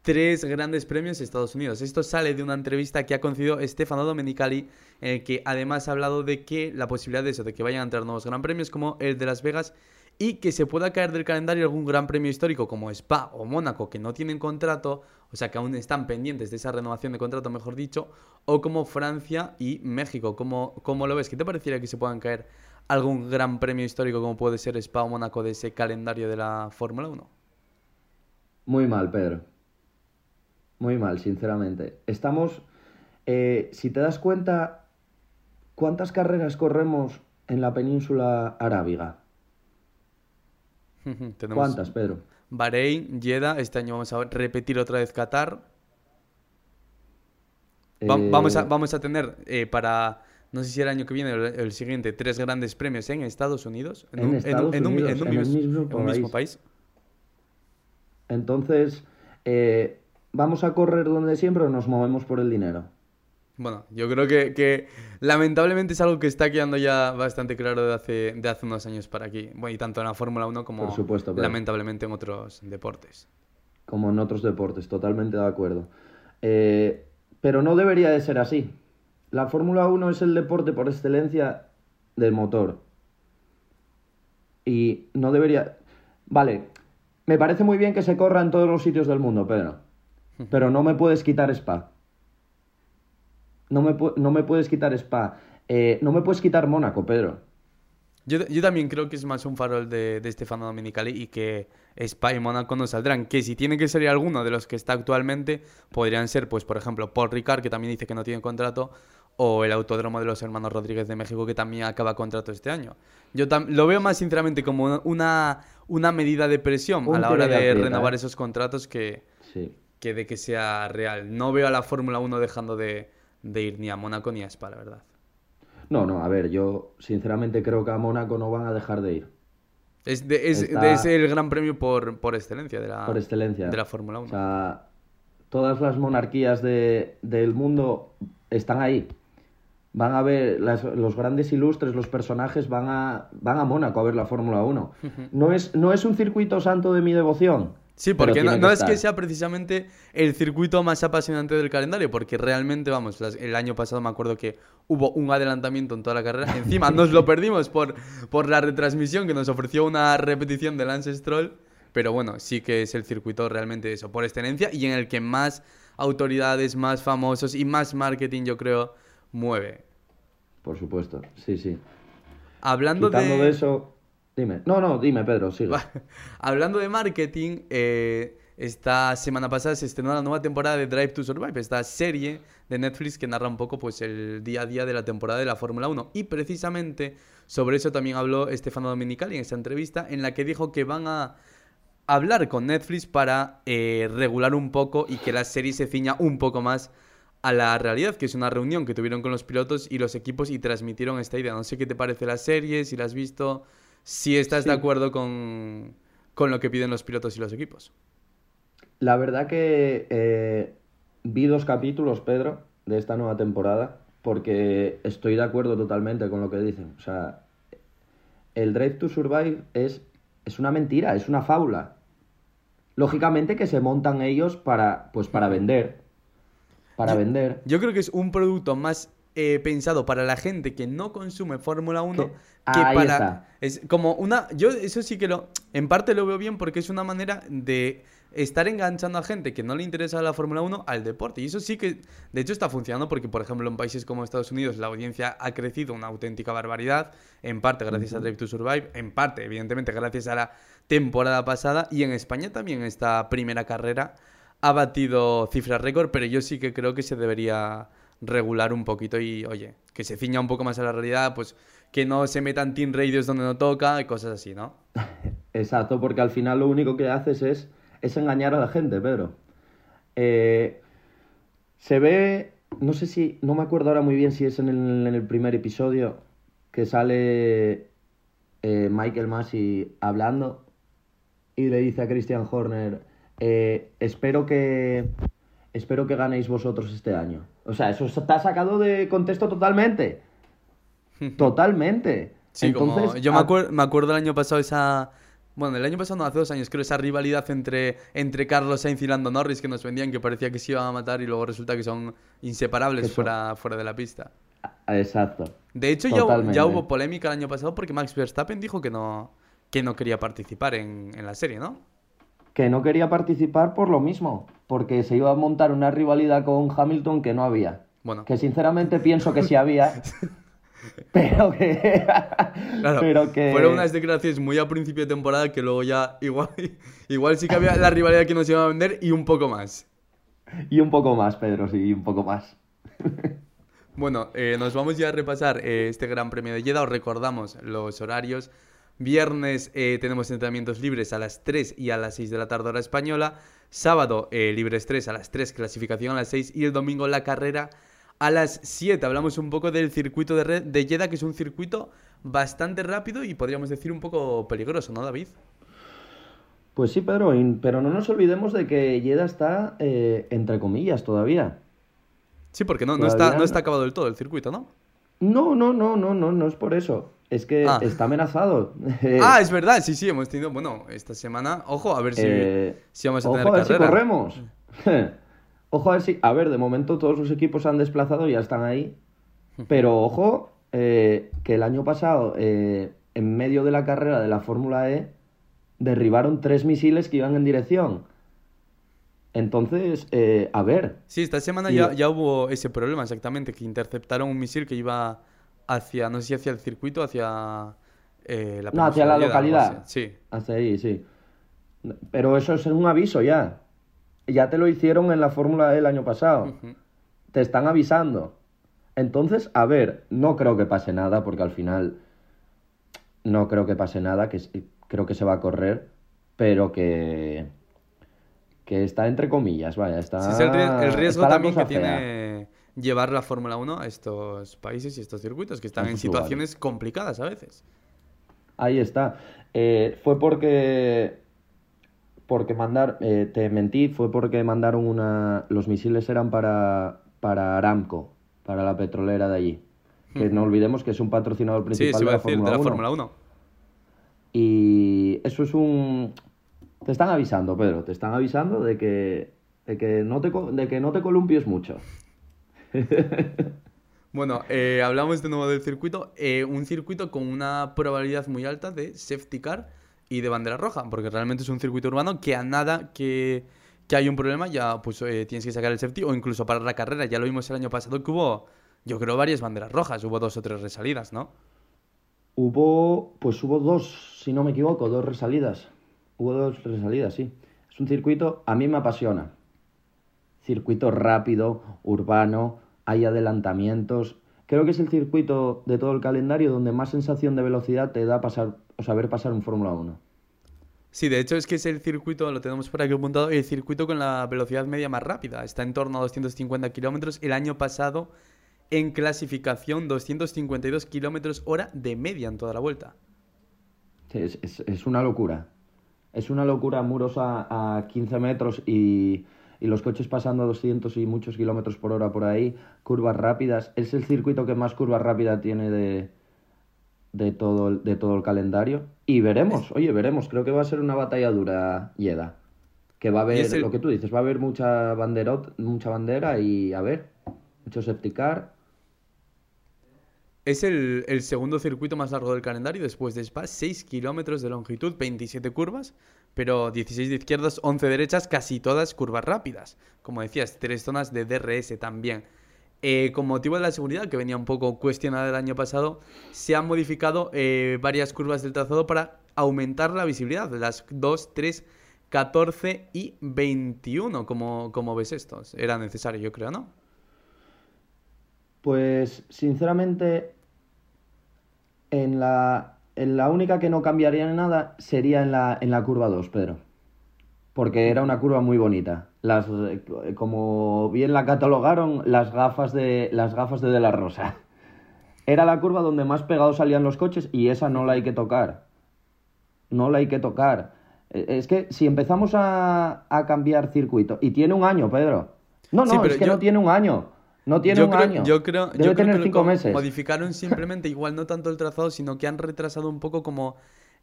tres grandes premios de Estados Unidos. Esto sale de una entrevista que ha concedido Stefano Domenicali, en el que además ha hablado de que la posibilidad de eso, de que vayan a entrar nuevos gran premios como el de Las Vegas y que se pueda caer del calendario algún gran premio histórico como Spa o Mónaco que no tienen contrato, o sea que aún están pendientes de esa renovación de contrato, mejor dicho, o como Francia y México. ¿Cómo, cómo lo ves? ¿Qué te parecería que se puedan caer algún gran premio histórico como puede ser Spa o Mónaco de ese calendario de la Fórmula 1? Muy mal, Pedro. Muy mal, sinceramente. Estamos, eh, si te das cuenta, ¿cuántas carreras corremos en la península arábiga? ¿Cuántas, Pedro? Bahrein, Jeddah, este año vamos a repetir otra vez Qatar. vamos, a, eh, vamos a tener eh, para, no sé si el año que viene o el, siguiente, tres grandes premios en Estados Unidos. En, un, mismo, país. Entonces, ¿Vamos a correr donde siempre o nos movemos por el dinero? Bueno, yo creo que, lamentablemente es algo que está quedando ya bastante claro de hace, de hace unos años para aquí. Bueno, y tanto en la Fórmula 1 como lamentablemente en otros deportes. Como en otros deportes, totalmente de acuerdo. Eh, pero no debería de ser así. La Fórmula 1 es el deporte por excelencia del motor. Y no debería... Vale, me parece muy bien que se corra en todos los sitios del mundo, Pedro. Pero no me puedes quitar Spa. No me, no me puedes quitar Spa. Eh, no me puedes quitar Mónaco, Pedro. Yo, yo, también creo que es más un farol de, de Stefano Dominicali y que Spa y Mónaco no saldrán. Que si tiene que salir alguno de los que está actualmente, podrían ser, pues, por ejemplo, Paul Ricard, que también dice que no tiene contrato, o el Autódromo de los Hermanos Rodríguez de México, que también acaba contrato este año. Yo lo veo más sinceramente como una, una medida de presión a la hora de renovar ¿eh? esos contratos que, que de que sea real. No veo a la Fórmula 1 dejando de, ir ni a Mónaco ni a Spa, la verdad. No, no, a ver, yo sinceramente creo que a Mónaco no van a dejar de ir. Es, de, es, el gran premio por, por excelencia de la, por excelencia. De la Fórmula 1. O sea, todas las monarquías de, del mundo están ahí van a ver los grandes ilustres, los personajes van a, van a Mónaco a ver la Fórmula 1. No es, no es un circuito santo de mi devoción. Sí, porque no, es que sea precisamente el circuito más apasionante del calendario, porque realmente, vamos, el año pasado me acuerdo que hubo un adelantamiento en toda la carrera. Encima nos lo perdimos por, por la retransmisión que nos ofreció una repetición de Lance Stroll. Pero bueno, sí que es el circuito realmente eso, por excelencia, y en el que más autoridades, más famosos y más marketing, yo creo, mueve. Por supuesto, sí, sí. Hablando de... eso, dime. No, no, dime, Pedro, sigue. Hablando de marketing, eh, esta semana pasada se estrenó la nueva temporada de Drive to Survive, esta serie de Netflix que narra un poco pues, el día a día de la temporada de la Fórmula 1. Y precisamente sobre eso también habló Estefano Dominicali en esta entrevista, en la que dijo que van a hablar con Netflix para eh, regular un poco y que la serie se ciña un poco más a la realidad, que es una reunión que tuvieron con los pilotos y los equipos y transmitieron esta idea. No sé qué te parece la serie, si la has visto, si estás de acuerdo con, lo que piden los pilotos y los equipos. La verdad que eh, vi dos capítulos, Pedro, de esta nueva temporada, porque estoy de acuerdo totalmente con lo que dicen. O sea, el Drive to Survive es, es una mentira, es una fábula. Lógicamente que se montan ellos para, pues para vender, para vender. Yo creo que es un producto más eh, pensado para la gente que no consume Fórmula 1 que, para. Es como una. Yo eso sí que lo. En parte lo veo bien porque es una manera de estar enganchando a gente que no le interesa la Fórmula 1 al deporte. Y eso sí que, de hecho, está funcionando porque, por ejemplo, en países como Estados Unidos la audiencia ha crecido una auténtica barbaridad, en parte gracias a Drive to Survive, en parte, evidentemente, gracias a la temporada pasada, y en España también esta primera carrera ha batido cifras récord, pero yo sí que creo que se debería regular un poquito y, oye, que se ciña un poco más a la realidad, pues que no se metan team radios donde no toca y cosas así, ¿no? Exacto, porque al final lo único que haces es, es engañar a la gente, Pedro. Eh, se ve, no sé si, no me acuerdo ahora muy bien si es en el, en el primer episodio que sale eh, Michael Massey hablando y le dice a Christian Horner, eh, espero que espero que ganéis vosotros este año. O sea, eso está sacado de contexto totalmente. Totalmente. Sí, como yo me, acuerdo, me acuerdo el año pasado esa... Bueno, el año pasado no, hace dos años, creo, esa rivalidad entre, entre Carlos Sainz y Lando Norris que nos vendían, que parecía que se iban a matar y luego resulta que son inseparables fuera, fuera de la pista. Exacto. De hecho, ya, ya, hubo polémica el año pasado porque Max Verstappen dijo que no, que no quería participar en, en la serie, ¿no? Que no quería participar por lo mismo, porque se iba a montar una rivalidad con Hamilton que no había. Bueno. Que sinceramente pienso que sí había. pero que. pero que. Fueron unas declaraciones muy a principio de temporada que luego ya igual, igual sí que había la rivalidad que nos iba a vender y un poco más. Y un poco más, Pedro, sí, un poco más. bueno, eh, nos vamos ya a repasar eh, este Gran Premio de Jeddah. Os recordamos los horarios. Viernes eh, tenemos entrenamientos libres a las 3 y a las 6 de la tarde hora española. Sábado eh, libres 3 a las 3, clasificación a las 6 y el domingo la carrera a las 7. Hablamos un poco del circuito de, red de Jeddah, que es un circuito bastante rápido y podríamos decir un poco peligroso, ¿no, David? Pues sí, Pedro, pero no nos olvidemos de que Jeddah está eh, entre comillas todavía. Sí, porque no, no, está, no está acabado del todo el circuito, ¿no? No, no, no, no, no, no es por eso. Es que ah. está amenazado. ah, es verdad, sí, sí, hemos tenido, bueno, esta semana, ojo, a ver si, eh, si vamos a tener ojo a ver si corremos. ojo a ver si, a ver, de momento todos los equipos se han desplazado y ya están ahí. Pero ojo, eh, que el año pasado eh, en medio de la carrera de la Fórmula E, derribaron tres misiles que iban en dirección. Entonces, a ver. Sí, esta semana ya, ya, hubo ese problema exactamente, que interceptaron un misil que iba hacia, no sé si hacia el circuito, hacia eh, la No, hacia la localidad. Sí. Hacia ahí, sí. Pero eso es un aviso ya. Ya te lo hicieron en la Fórmula E el año pasado. Te están avisando. Entonces, a ver, no creo que pase nada, porque al final no creo que pase nada, que creo que se va a correr, pero que que está entre comillas, vaya, está... Sí, el, riesgo también que tiene llevar la Fórmula 1 a estos países y estos circuitos, que están en situaciones complicadas a veces. Ahí está. Eh, fue porque... Porque mandar... Eh, te mentí, fue porque mandaron una... Los misiles eran para, para Aramco, para la petrolera de allí. Que no olvidemos que es un patrocinador principal de, la de la Fórmula 1. Y eso es un te están avisando, Pedro, te están avisando de que, de que, no, te, de que no te columpies mucho. bueno, eh, hablamos de nuevo del circuito. Eh, un circuito con una probabilidad muy alta de safety car y de bandera roja, porque realmente es un circuito urbano que a nada que, que hay un problema ya pues eh, tienes que sacar el safety o incluso parar la carrera. Ya lo vimos el año pasado que hubo, yo creo, varias banderas rojas, hubo dos o tres resalidas, ¿no? Hubo, pues hubo dos, si no me equivoco, dos resalidas. Hubo dos resalidas, sí. Es un circuito, a mí me apasiona. Circuito rápido, urbano, hay adelantamientos. Creo que es el circuito de todo el calendario donde más sensación de velocidad te da pasar, o saber pasar un Fórmula 1. Sí, de hecho es que es el circuito, lo tenemos por aquí apuntado, el circuito con la velocidad media más rápida. Está en torno a 250 kilómetros. El año pasado, en clasificación, 252 kilómetros hora de media en toda la vuelta. es, es una locura es una locura muros a, 15 metros y, los coches pasando a 200 y muchos kilómetros por hora por ahí, curvas rápidas. Es el circuito que más curvas rápidas tiene de, de, todo, el, de todo el calendario. Y veremos, oye, veremos. Creo que va a ser una batalla dura, Yeda. Que va a haber, lo que tú dices, va a haber mucha, banderot, mucha bandera y a ver, mucho septicar. Es el, segundo circuito más largo del calendario después de Spa, 6 kilómetros de longitud, 27 curvas, pero 16 de izquierdas, 11 derechas, casi todas curvas rápidas. Como decías, tres zonas de DRS también. Eh, con motivo de la seguridad, que venía un poco cuestionada el año pasado, se han modificado eh, varias curvas del trazado para aumentar la visibilidad las 2, 3, 14 y 21. como como ves estos? Era necesario, yo creo, ¿no? Pues sinceramente, en la, en la única que no cambiaría nada sería en la, en la curva 2, Pedro. Porque era una curva muy bonita. Las, como bien la catalogaron, las gafas de, las gafas de, de la Rosa. Era la curva donde más pegados salían los coches y esa no la hay que tocar. No la hay que tocar. E, es que si empezamos a, a cambiar circuito, y tiene un año, Pedro. No, no, es que no tiene un año. No tiene un año. Yo creo, Debe yo tener cinco meses. Modificaron simplemente, igual no tanto el trazado, sino que han retrasado un poco como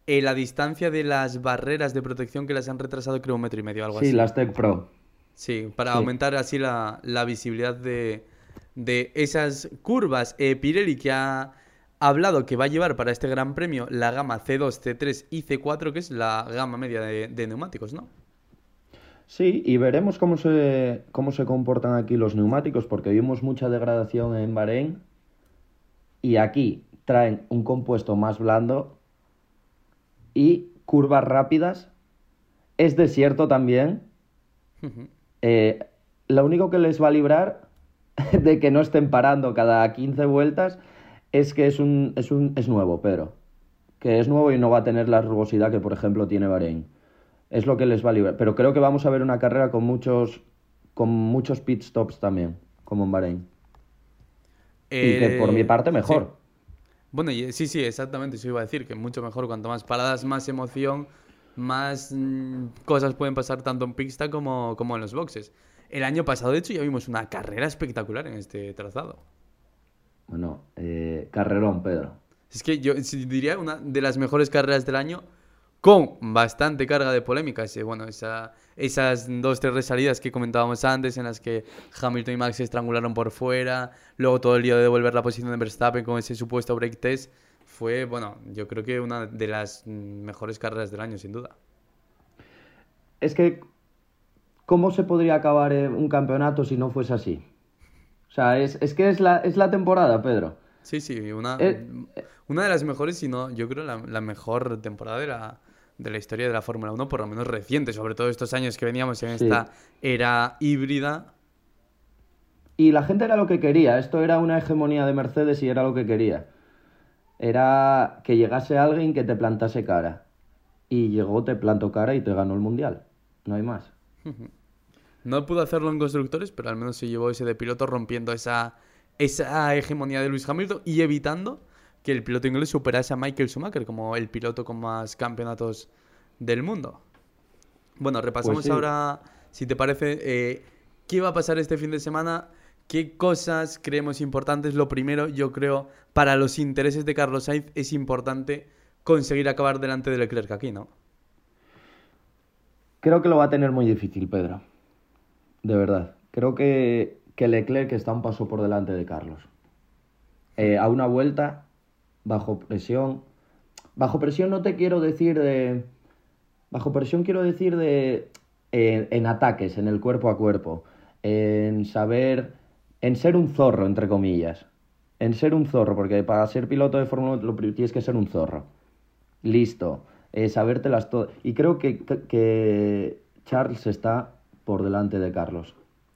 eh, la distancia de las barreras de protección que las han retrasado, creo, un metro y medio, algo así. Sí, las Tech Pro. Sí, para aumentar así la, visibilidad de, de, esas curvas. Eh, Pirelli que ha hablado que va a llevar para este gran premio la gama C2, C3 y C4, que es la gama media de neumáticos, ¿no? Sí, y veremos cómo se, cómo se comportan aquí los neumáticos, porque vimos mucha degradación en Bahrein y aquí traen un compuesto más blando y curvas rápidas. Es desierto también. Eh, lo único que les va a librar de que no estén parando cada 15 vueltas es que es, un, es, un, es nuevo, Pedro. Que es nuevo y no va a tener la rugosidad que, por ejemplo, tiene Bahrein es lo que les va a librar. Pero creo que vamos a ver una carrera con muchos, con muchos pit stops también, como en Bahrein. y que por mi eh, parte mejor. Bueno, sí, sí, exactamente, eso iba a decir, que mucho mejor, cuanto más paradas, más emoción, más mm, cosas pueden pasar tanto en pista como, como en los boxes. El año pasado, de hecho, ya vimos una carrera espectacular en este trazado. Bueno, eh, carrerón, Pedro. Es que yo diría una de las mejores carreras del año con bastante carga de polémica. Ese, bueno, esa, esas dos, tres resalidas que comentábamos antes, en las que Hamilton y Max se estrangularon por fuera, luego todo el día de devolver la posición de Verstappen con ese supuesto break test. fue, bueno, yo creo que una de las mejores carreras del año, sin duda. Es que, ¿cómo se podría acabar un campeonato si no fuese así? O sea, es, que es la, es la temporada, Pedro. Sí, sí, una, eh, una de las mejores, si no, yo creo la, la mejor temporada de la, de la historia de la Fórmula 1, por lo menos reciente, sobre todo estos años que veníamos en esta era híbrida. Y la gente era lo que quería, esto era una hegemonía de Mercedes y era lo que quería. Era que llegase alguien que te plantase cara. Y llegó, te plantó cara y te ganó el mundial. No hay más. No pudo hacerlo en constructores, pero al menos se llevó ese de piloto rompiendo esa, esa hegemonía de Luis Hamilton y evitando que el piloto inglés superase a Michael Schumacher como el piloto con más campeonatos del mundo. Bueno, repasamos pues ahora, si te parece, eh, qué va a pasar este fin de semana, qué cosas creemos importantes. Lo primero, yo creo, para los intereses de Carlos Sainz es importante conseguir acabar delante de Leclerc aquí, ¿no? Creo que lo va a tener muy difícil, Pedro. De verdad. Creo que, que Leclerc está un paso por delante de Carlos. Eh, a una vuelta bajo presión. Bajo presión no te quiero decir de... Bajo presión quiero decir de... En, ataques, en el cuerpo a cuerpo, en saber... En ser un zorro, entre comillas. En ser un zorro, porque para ser piloto de Fórmula 1 tienes que ser un zorro. Listo. Eh, sabértelas todas. Y creo que, que Charles está por delante de Carlos.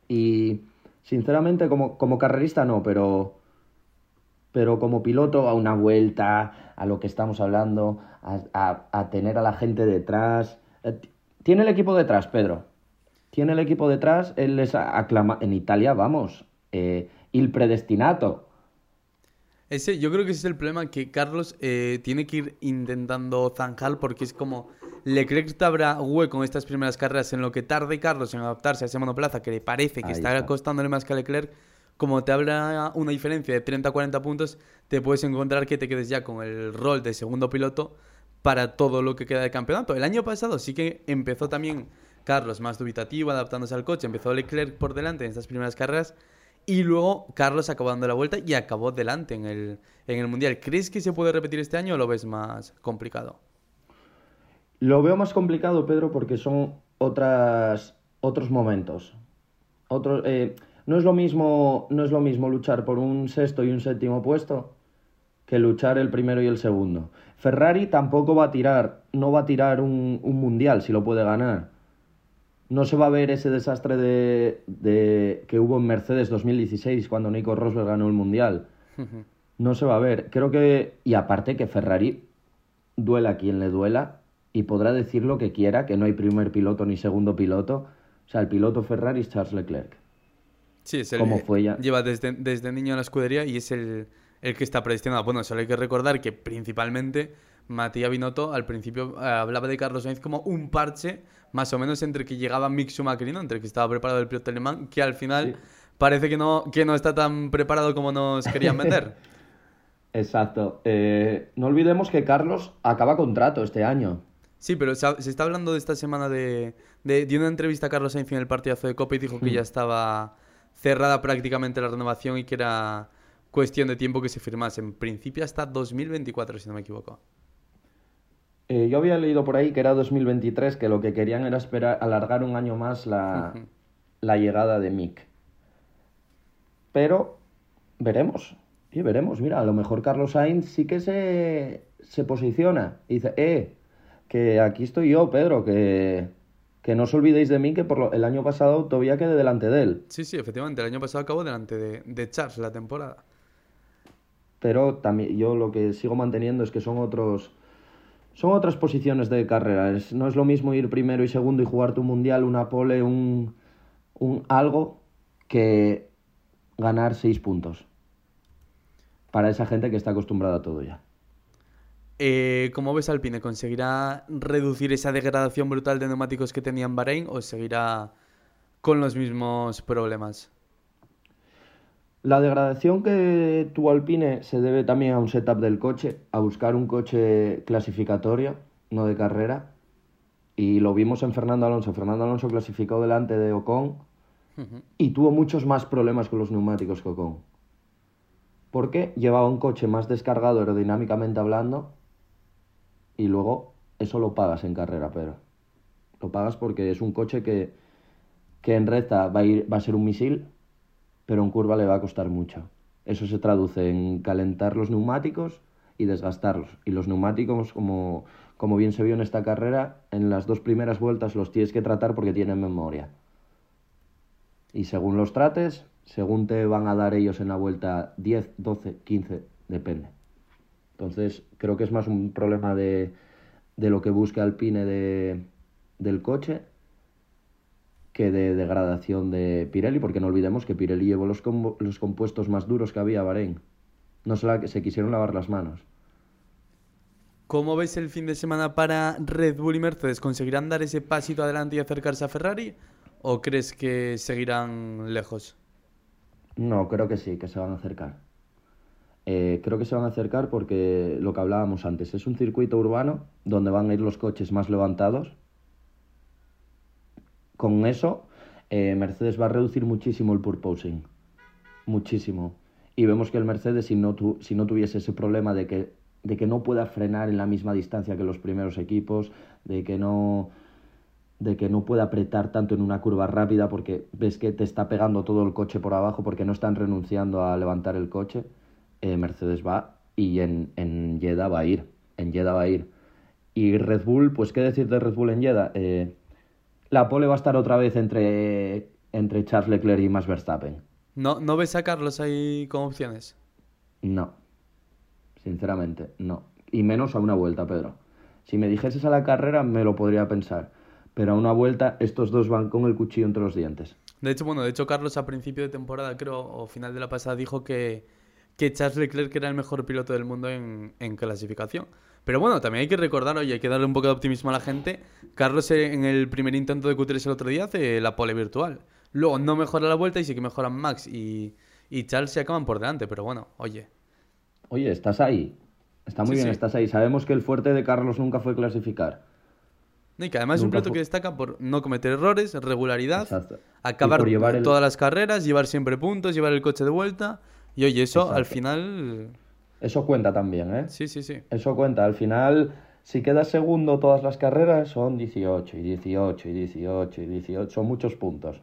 Y sinceramente, como, como carrerista no, pero pero como piloto a una vuelta, a lo que estamos hablando, a, tener a la gente detrás. Eh, tiene el equipo detrás, Pedro. Tiene el equipo detrás, él les aclama. En Italia, vamos, eh, il predestinato. Ese, yo creo que ese es el problema que Carlos eh, tiene que ir intentando zanjar porque es como Leclerc habrá hueco en estas primeras carreras en lo que tarde Carlos en adaptarse a ese monoplaza que le parece que está, está costándole más que a Leclerc como te habla una diferencia de 30-40 puntos, te puedes encontrar que te quedes ya con el rol de segundo piloto para todo lo que queda de campeonato. El año pasado sí que empezó también Carlos más dubitativo, adaptándose al coche, empezó Leclerc por delante en estas primeras carreras y luego Carlos acabó dando la vuelta y acabó delante en el, en el Mundial. ¿Crees que se puede repetir este año o lo ves más complicado? Lo veo más complicado, Pedro, porque son otras, otros momentos. Otros, eh, no es lo mismo, no es lo mismo luchar por un sexto y un séptimo puesto que luchar el primero y el segundo. Ferrari tampoco va a tirar, no va a tirar un, mundial si lo puede ganar. No se va a ver ese desastre de, de, que hubo en Mercedes 2016 cuando Nico Rosberg ganó el mundial. No se va a ver. Creo que y aparte que Ferrari duela a quien le duela y podrá decir lo que quiera, que no hay primer piloto ni segundo piloto. O sea, el piloto Ferrari es Charles Leclerc. Sí, es el fue ya. Lleva desde, desde niño en la escudería y es el, el que está predestinado. Bueno, solo hay que recordar que principalmente Matías Binotto al principio eh, hablaba de Carlos Sainz como un parche, más o menos entre que llegaba Mick Schumacher no, entre que estaba preparado el piloto alemán, que al final parece que no, que no está tan preparado como nos querían vender. Exacto. Eh, no olvidemos que Carlos acaba contrato este año. Sí, pero se, está hablando de esta semana de, de, de, una entrevista a Carlos Sainz en el partidazo de Copa y dijo que hmm. ya estaba cerrada prácticamente la renovación y que era cuestión de tiempo que se firmase. En principio hasta 2024, si no me equivoco. Eh, yo había leído por ahí que era 2023, que lo que querían era esperar, alargar un año más la, la llegada de Mick. Pero veremos, y veremos. Mira, a lo mejor Carlos Sainz sí que se, se posiciona y dice, eh, que aquí estoy yo, Pedro, que, que no os olvidéis de mí, que por el año pasado todavía quedé delante de él. Sí, sí, efectivamente, el año pasado acabó delante de, de Charles la temporada. Pero también yo lo que sigo manteniendo es que son otros son otras posiciones de carrera. no es lo mismo ir primero y segundo y jugar tu mundial, una pole, un, un algo, que ganar seis puntos. Para esa gente que está acostumbrada a todo ya. Eh, ¿Cómo ves Alpine? ¿Conseguirá reducir esa degradación brutal de neumáticos que tenía en Bahrein o seguirá con los mismos problemas? La degradación que tuvo Alpine se debe también a un setup del coche, a buscar un coche clasificatorio, no de carrera. Y lo vimos en Fernando Alonso. Fernando Alonso clasificó delante de Ocon y tuvo muchos más problemas con los neumáticos que Ocon. porque llevaba un coche más descargado aerodinámicamente hablando y luego eso lo pagas en carrera, pero lo pagas porque es un coche que, que en recta va a, ir, va a ser un misil, pero en curva le va a costar mucho. Eso se traduce en calentar los neumáticos y desgastarlos. Y los neumáticos, como, como bien se vio en esta carrera, en las dos primeras vueltas los tienes que tratar porque tienen memoria. Y según los trates, según te van a dar ellos en la vuelta 10, 12, 15, depende. Entonces, creo que es más un problema de, de lo que busca Alpine de, del coche que de degradación de Pirelli, porque no olvidemos que Pirelli llevó los, los compuestos más duros que había a Bahrein. No se, la, se quisieron lavar las manos. ¿Cómo ves el fin de semana para Red Bull y Mercedes? ¿Conseguirán dar ese pasito adelante y acercarse a Ferrari? ¿O crees que seguirán lejos? No, creo que sí, que se van a acercar. Eh, creo que se van a acercar porque lo que hablábamos antes, es un circuito urbano donde van a ir los coches más levantados. Con eso, eh, Mercedes va a reducir muchísimo el purposing. Muchísimo. Y vemos que el Mercedes, si no, tu, si no tuviese ese problema de que de que no pueda frenar en la misma distancia que los primeros equipos, de que no de que no pueda apretar tanto en una curva rápida porque ves que te está pegando todo el coche por abajo porque no están renunciando a levantar el coche, eh, Mercedes va y en, en Jeddah va a ir, en Jeddah va a ir. Y Red Bull, pues qué decir de Red Bull en Jeddah, eh, la pole va a estar otra vez entre, entre Charles Leclerc y Max Verstappen. ¿No, ¿No ves a Carlos ahí con opciones? No, sinceramente, no. Y menos a una vuelta, Pedro. Si me dijeses a la carrera, me lo podría pensar. Pero a una vuelta, estos dos van con el cuchillo entre los dientes. De hecho, bueno, de hecho, Carlos a principio de temporada, creo, o final de la pasada, dijo que, que Charles Leclerc era el mejor piloto del mundo en, en clasificación. Pero bueno, también hay que recordar, oye, hay que darle un poco de optimismo a la gente. Carlos eh, en el primer intento de Q3 el otro día hace la pole virtual. Luego no mejora la vuelta y sí que mejoran Max y, y Charles se acaban por delante. Pero bueno, oye, Oye, estás ahí. Está muy Sí, bien, sí. estás ahí. Sabemos que el fuerte de Carlos nunca fue clasificar. Y que además es un piloto que destaca por no cometer errores, regularidad, Exacto. acabar el- todas las carreras, llevar siempre puntos, llevar el coche de vuelta. Y oye, eso al final. Eso cuenta también, ¿eh? Sí, sí, sí. Eso cuenta. Al final, si quedas segundo todas las carreras, son 18 y 18 y 18 y 18. Son muchos puntos.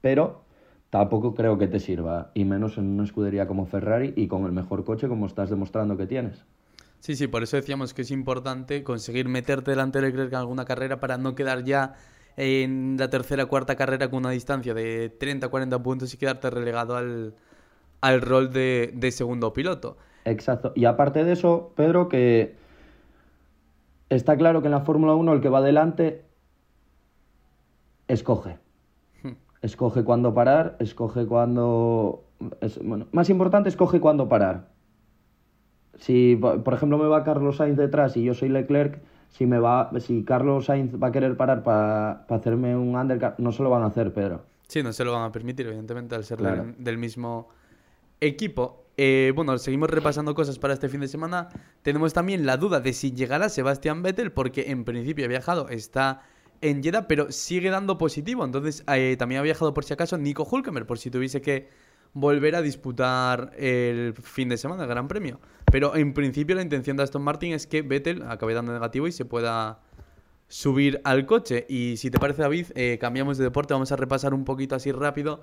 Pero tampoco creo que te sirva. Y menos en una escudería como Ferrari y con el mejor coche como estás demostrando que tienes. Sí, sí, por eso decíamos que es importante conseguir meterte delante de Leclerc en alguna carrera para no quedar ya en la tercera cuarta carrera con una distancia de 30 40 puntos y quedarte relegado al, al rol de, de segundo piloto. Exacto. Y aparte de eso, Pedro, que está claro que en la Fórmula 1 el que va adelante escoge. Hmm. Escoge cuándo parar, escoge cuándo... es- bueno, más importante, escoge cuándo parar. Si, po- por ejemplo, me va Carlos Sainz detrás y yo soy Leclerc, si, me va, si Carlos Sainz va a querer parar para hacerme un undercut, no se lo van a hacer, Pedro. Sí, no se lo van a permitir, evidentemente, al ser Claro. del, del mismo equipo. Eh, bueno, seguimos repasando cosas para este fin de semana. Tenemos también la duda de si llegará Sebastián Vettel, porque en principio ha viajado, está en Jeddah, pero sigue dando positivo. Entonces, eh, también ha viajado por si acaso Nico Hulkenberg, por si tuviese que volver a disputar el fin de semana, el Gran Premio. Pero en principio la intención de Aston Martin es que Vettel acabe dando negativo y se pueda subir al coche. Y si te parece, David, eh, cambiamos de deporte. Vamos a repasar un poquito así rápido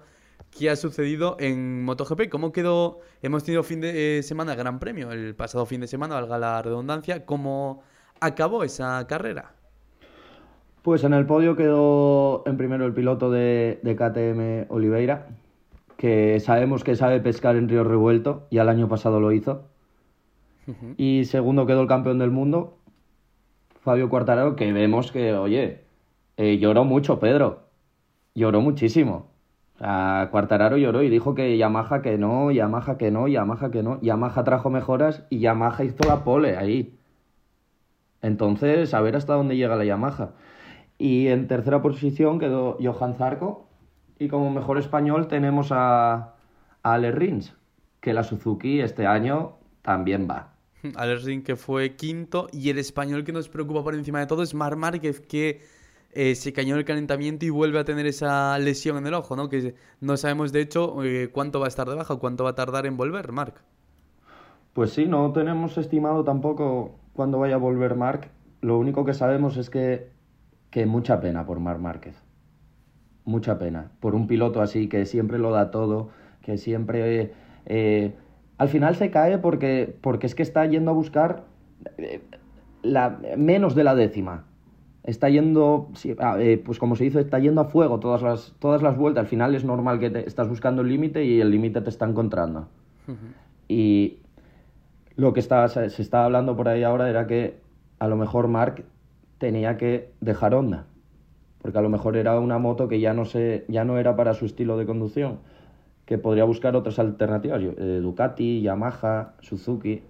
qué ha sucedido en MotoGP. ¿Cómo quedó? Hemos tenido fin de eh, semana Gran Premio, el pasado fin de semana, valga la redundancia. ¿Cómo acabó esa carrera? Pues en el podio quedó en primero el piloto de, de KTM Oliveira, que sabemos que sabe pescar en río revuelto, ya el año pasado lo hizo. Y segundo quedó el campeón del mundo, Fabio Quartararo, que vemos que, oye, eh, lloró mucho Pedro, lloró muchísimo. O sea, Quartararo lloró y dijo que Yamaha que no, Yamaha que no, Yamaha que no. Yamaha trajo mejoras y Yamaha hizo la pole ahí. Entonces, a ver hasta dónde llega la Yamaha. Y en tercera posición quedó Johan Zarco. Y como mejor español tenemos a, a Ale Rins, que la Suzuki este año también va. Alex Ring, que fue quinto. Y el español que nos preocupa por encima de todo es Mar Márquez, que eh, se cayó en el calentamiento y vuelve a tener esa lesión en el ojo, ¿no? Que no sabemos de hecho eh, cuánto va a estar de baja, cuánto va a tardar en volver, Marc. Pues sí, no tenemos estimado tampoco cuándo vaya a volver Marc. Lo único que sabemos es que, que mucha pena por Marc Márquez. Mucha pena. Por un piloto así que siempre lo da todo, que siempre... Eh, al final se cae porque, porque es que está yendo a buscar la, menos de la décima está yendo, ah, eh, pues como se dice, está yendo a fuego todas las, todas las vueltas. Al final es normal que te, estás buscando el límite y el límite te está encontrando. Y lo que está, se, se estaba hablando por ahí ahora era que a lo mejor Mark tenía que dejar Honda. Porque a lo mejor era una moto que ya no, se, ya no era para su estilo de conducción. Que podría buscar otras alternativas. Eh, Ducati, Yamaha, Suzuki.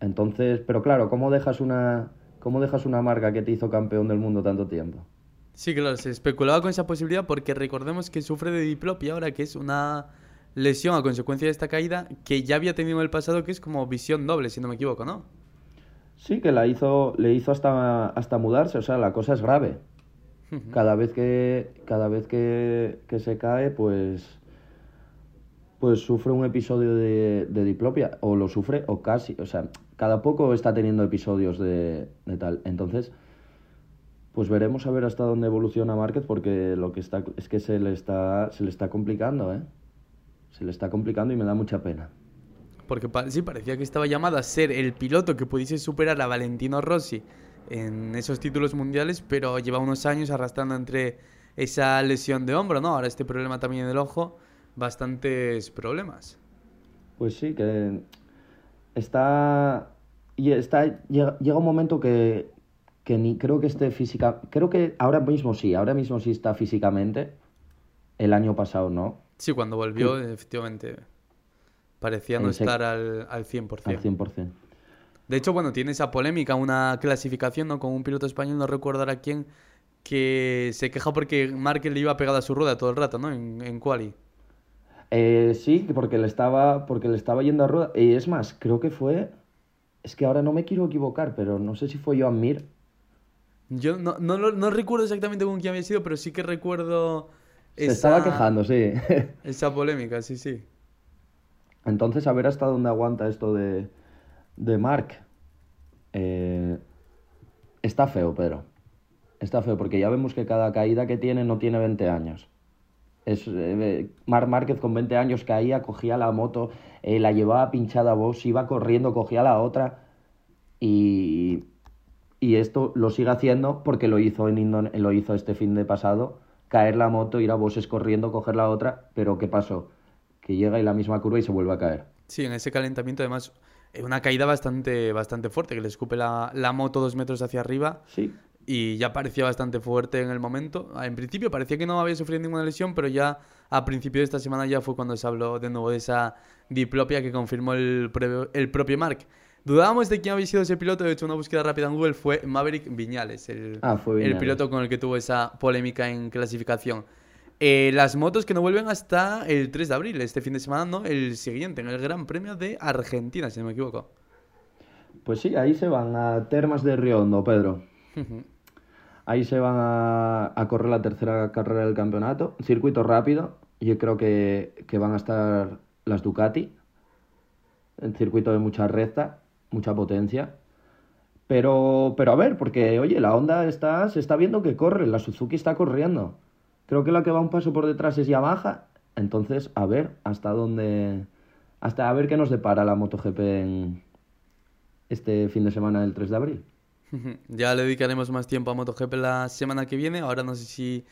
Entonces, pero claro, ¿cómo dejas una, ¿Cómo dejas una marca que te hizo campeón del mundo tanto tiempo? Sí, claro, se especulaba con esa posibilidad porque recordemos que sufre de diplopia ahora, que es una lesión a consecuencia de esta caída que ya había tenido en el pasado, que es como visión doble, si no me equivoco, ¿no? Sí, que la hizo, le hizo hasta, hasta mudarse, o sea, la cosa es grave. Cada vez que, cada vez que, que se cae, pues, pues sufre un episodio de, de, diplopia, o lo sufre o casi, o sea, cada poco está teniendo episodios de, tal. Entonces, pues veremos a ver hasta dónde evoluciona Márquez porque lo que está es que se le está se le está complicando, ¿eh? Se le está complicando y me da mucha pena. Porque sí parecía que estaba llamado a ser el piloto que pudiese superar a Valentino Rossi en esos títulos mundiales, pero lleva unos años arrastrando entre esa lesión de hombro, ¿no? Ahora este problema también en el ojo, bastantes problemas. Pues sí, que está. Y está. Llega, un momento que, que ni creo que esté física. Creo que ahora mismo sí, ahora mismo sí está físicamente. El año pasado no. Sí, cuando volvió, efectivamente. Parecía no estar al, al 100%. Al 100%. De hecho, bueno, tiene esa polémica, una clasificación ¿no? con un piloto español, no recuerdo ahora quién, que se queja porque Márquez le iba pegada a su rueda todo el rato, ¿no? En, en quali. Eh, sí, porque le estaba, porque le estaba yendo a rueda. Y es más, creo que fue. Es que ahora no me quiero equivocar, pero no sé si fue Joan Mir. Yo no, no, no recuerdo exactamente con quién había sido, pero sí que recuerdo. Se estaba quejando, sí. esa polémica, sí, sí. Entonces, a ver hasta dónde aguanta esto de, de Mark. Eh, está feo, Pedro. Está feo, porque ya vemos que cada caída que tiene no tiene 20 años. Es, eh, Marc Márquez con 20 años caía, cogía la moto, eh, la llevaba pinchada a vos, iba corriendo, cogía la otra y, y esto lo sigue haciendo porque lo hizo, en lo hizo este fin de pasado, caer la moto, ir a bosses corriendo, coger la otra, pero ¿qué pasó? Que llega y la misma curva y se vuelve a caer. Sí, en ese calentamiento además eh, una caída bastante, bastante fuerte, que le escupe la, la moto dos metros hacia arriba. Sí y ya parecía bastante fuerte en el momento. En principio parecía que no había sufrido ninguna lesión, pero ya a principio de esta semana ya fue cuando se habló de nuevo de esa diplopia que confirmó el, el propio Mark. Dudábamos de quién había sido ese piloto, de hecho una búsqueda rápida en Google fue Maverick Viñales, el, ah, el piloto con el que tuvo esa polémica en clasificación. Eh, las motos que no vuelven hasta el 3 de abril, este fin de semana, ¿no? El siguiente, en el Gran Premio de Argentina, si no me equivoco. Pues sí, ahí se van a Termas de Riondo, Pedro. Ahí se van a, correr la tercera carrera del campeonato. Circuito rápido. Yo creo que, van a estar las Ducati. El circuito de mucha recta, mucha potencia. Pero, pero a ver, porque oye, la Honda está, se está viendo que corre, la Suzuki está corriendo. Creo que la que va un paso por detrás es Yamaha. Entonces, a ver hasta dónde. Hasta a ver qué nos depara la MotoGP en este fin de semana del 3 de abril. Ya le dedicaremos más tiempo a MotoGP la semana que viene. Ahora no sé si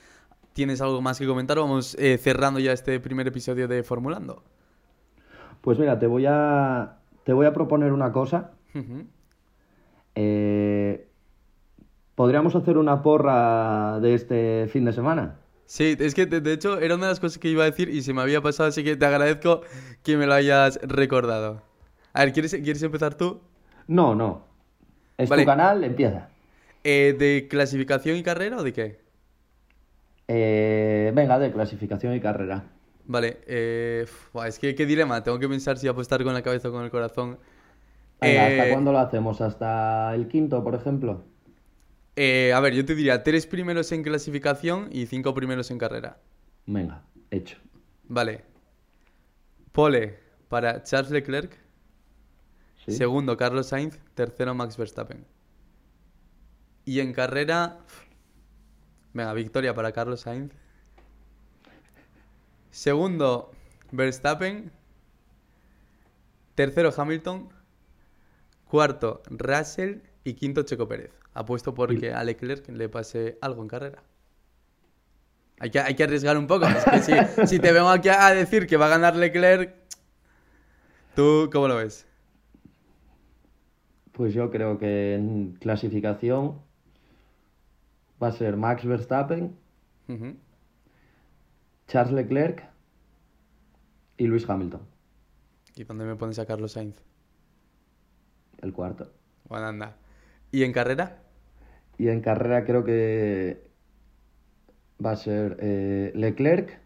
tienes algo más que comentar. Vamos eh, cerrando ya este primer episodio de Formulando. Pues mira, te voy a, te voy a proponer una cosa. Eh, ¿Podríamos hacer una porra de este fin de semana? Sí, es que de, hecho era una de las cosas que iba a decir y se me había pasado, así que te agradezco que me lo hayas recordado. A ver, ¿quieres, ¿quieres empezar tú? No, no. Es tu canal, empieza. Eh, ¿De clasificación y carrera o de qué? Eh, venga, de clasificación y carrera. Vale, eh, es que qué dilema, tengo que pensar si apostar con la cabeza o con el corazón. ¿Hasta cuándo lo hacemos? ¿Hasta el quinto, por ejemplo? Eh, a ver, yo te diría tres primeros en clasificación y cinco primeros en carrera. Venga, hecho. Vale. Pole para Charles Leclerc. ¿Sí? Segundo, Carlos Sainz. Tercero, Max Verstappen. Y en carrera. Venga, victoria para Carlos Sainz. Segundo, Verstappen. Tercero, Hamilton. Cuarto, Russell. Y quinto, Checo Pérez. Apuesto porque a Leclerc le pase algo en carrera. Hay que, hay que arriesgar un poco. Es que si, si te vengo aquí a decir que va a ganar Leclerc, ¿tú cómo lo ves? Pues yo creo que en clasificación va a ser Max Verstappen. Charles Leclerc y Luis Hamilton, ¿Y dónde me pones a Carlos Sainz? el cuarto. Bueno, anda. ¿Y en carrera? Y en carrera creo que va a ser eh, Leclerc,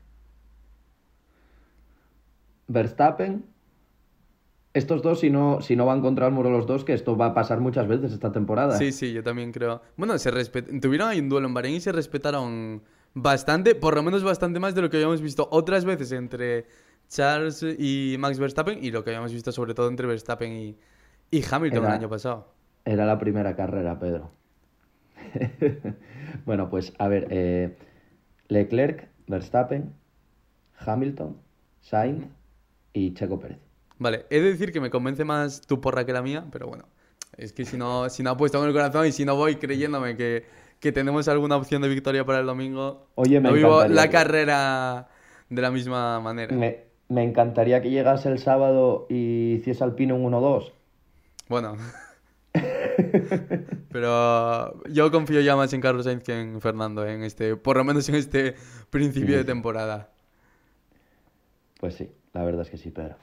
Verstappen. Estos dos, si no, si no van contra el muro los dos, que esto va a pasar muchas veces esta temporada. Sí, sí, yo también creo. Bueno, se respet... tuvieron ahí un duelo en Bahrein y se respetaron bastante, por lo menos bastante más de lo que habíamos visto otras veces entre Charles y Max Verstappen y lo que habíamos visto sobre todo entre Verstappen y, y Hamilton Era- el año pasado. Era la primera carrera, Pedro. bueno, pues a ver, eh, Leclerc, Verstappen, Hamilton, Sainz y Checo Pérez. Vale, he de decir que me convence más tu porra que la mía, pero bueno, es que si no, si no apuesto con el corazón y si no voy creyéndome que, que tenemos alguna opción de victoria para el domingo, Oye, me no vivo la que- carrera de la misma manera. Me, me encantaría que llegase el sábado y hiciese Alpine un 1-2. Bueno. Pero yo confío ya más en Carlos Sainz que en Fernando, en este, por lo menos en este principio de temporada. Pues sí, la verdad es que sí, Pedro.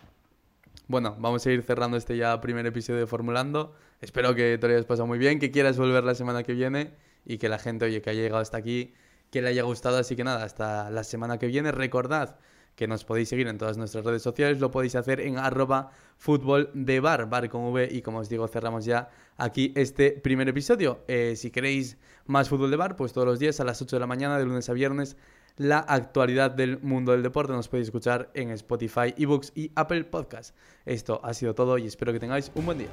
Bueno, vamos a ir cerrando este ya primer episodio de Formulando. Espero que te lo hayas pasado muy bien, que quieras volver la semana que viene y que la gente, oye, que haya llegado hasta aquí, que le haya gustado. Así que nada, hasta la semana que viene. Recordad que nos podéis seguir en todas nuestras redes sociales, lo podéis hacer en arroba fútbol de bar, bar con V. Y como os digo, cerramos ya aquí este primer episodio. Eh, si queréis más fútbol de bar, pues todos los días a las 8 de la mañana, de lunes a viernes, la actualidad del mundo del deporte nos podéis escuchar en Spotify, eBooks y Apple Podcast. Esto ha sido todo y espero que tengáis un buen día.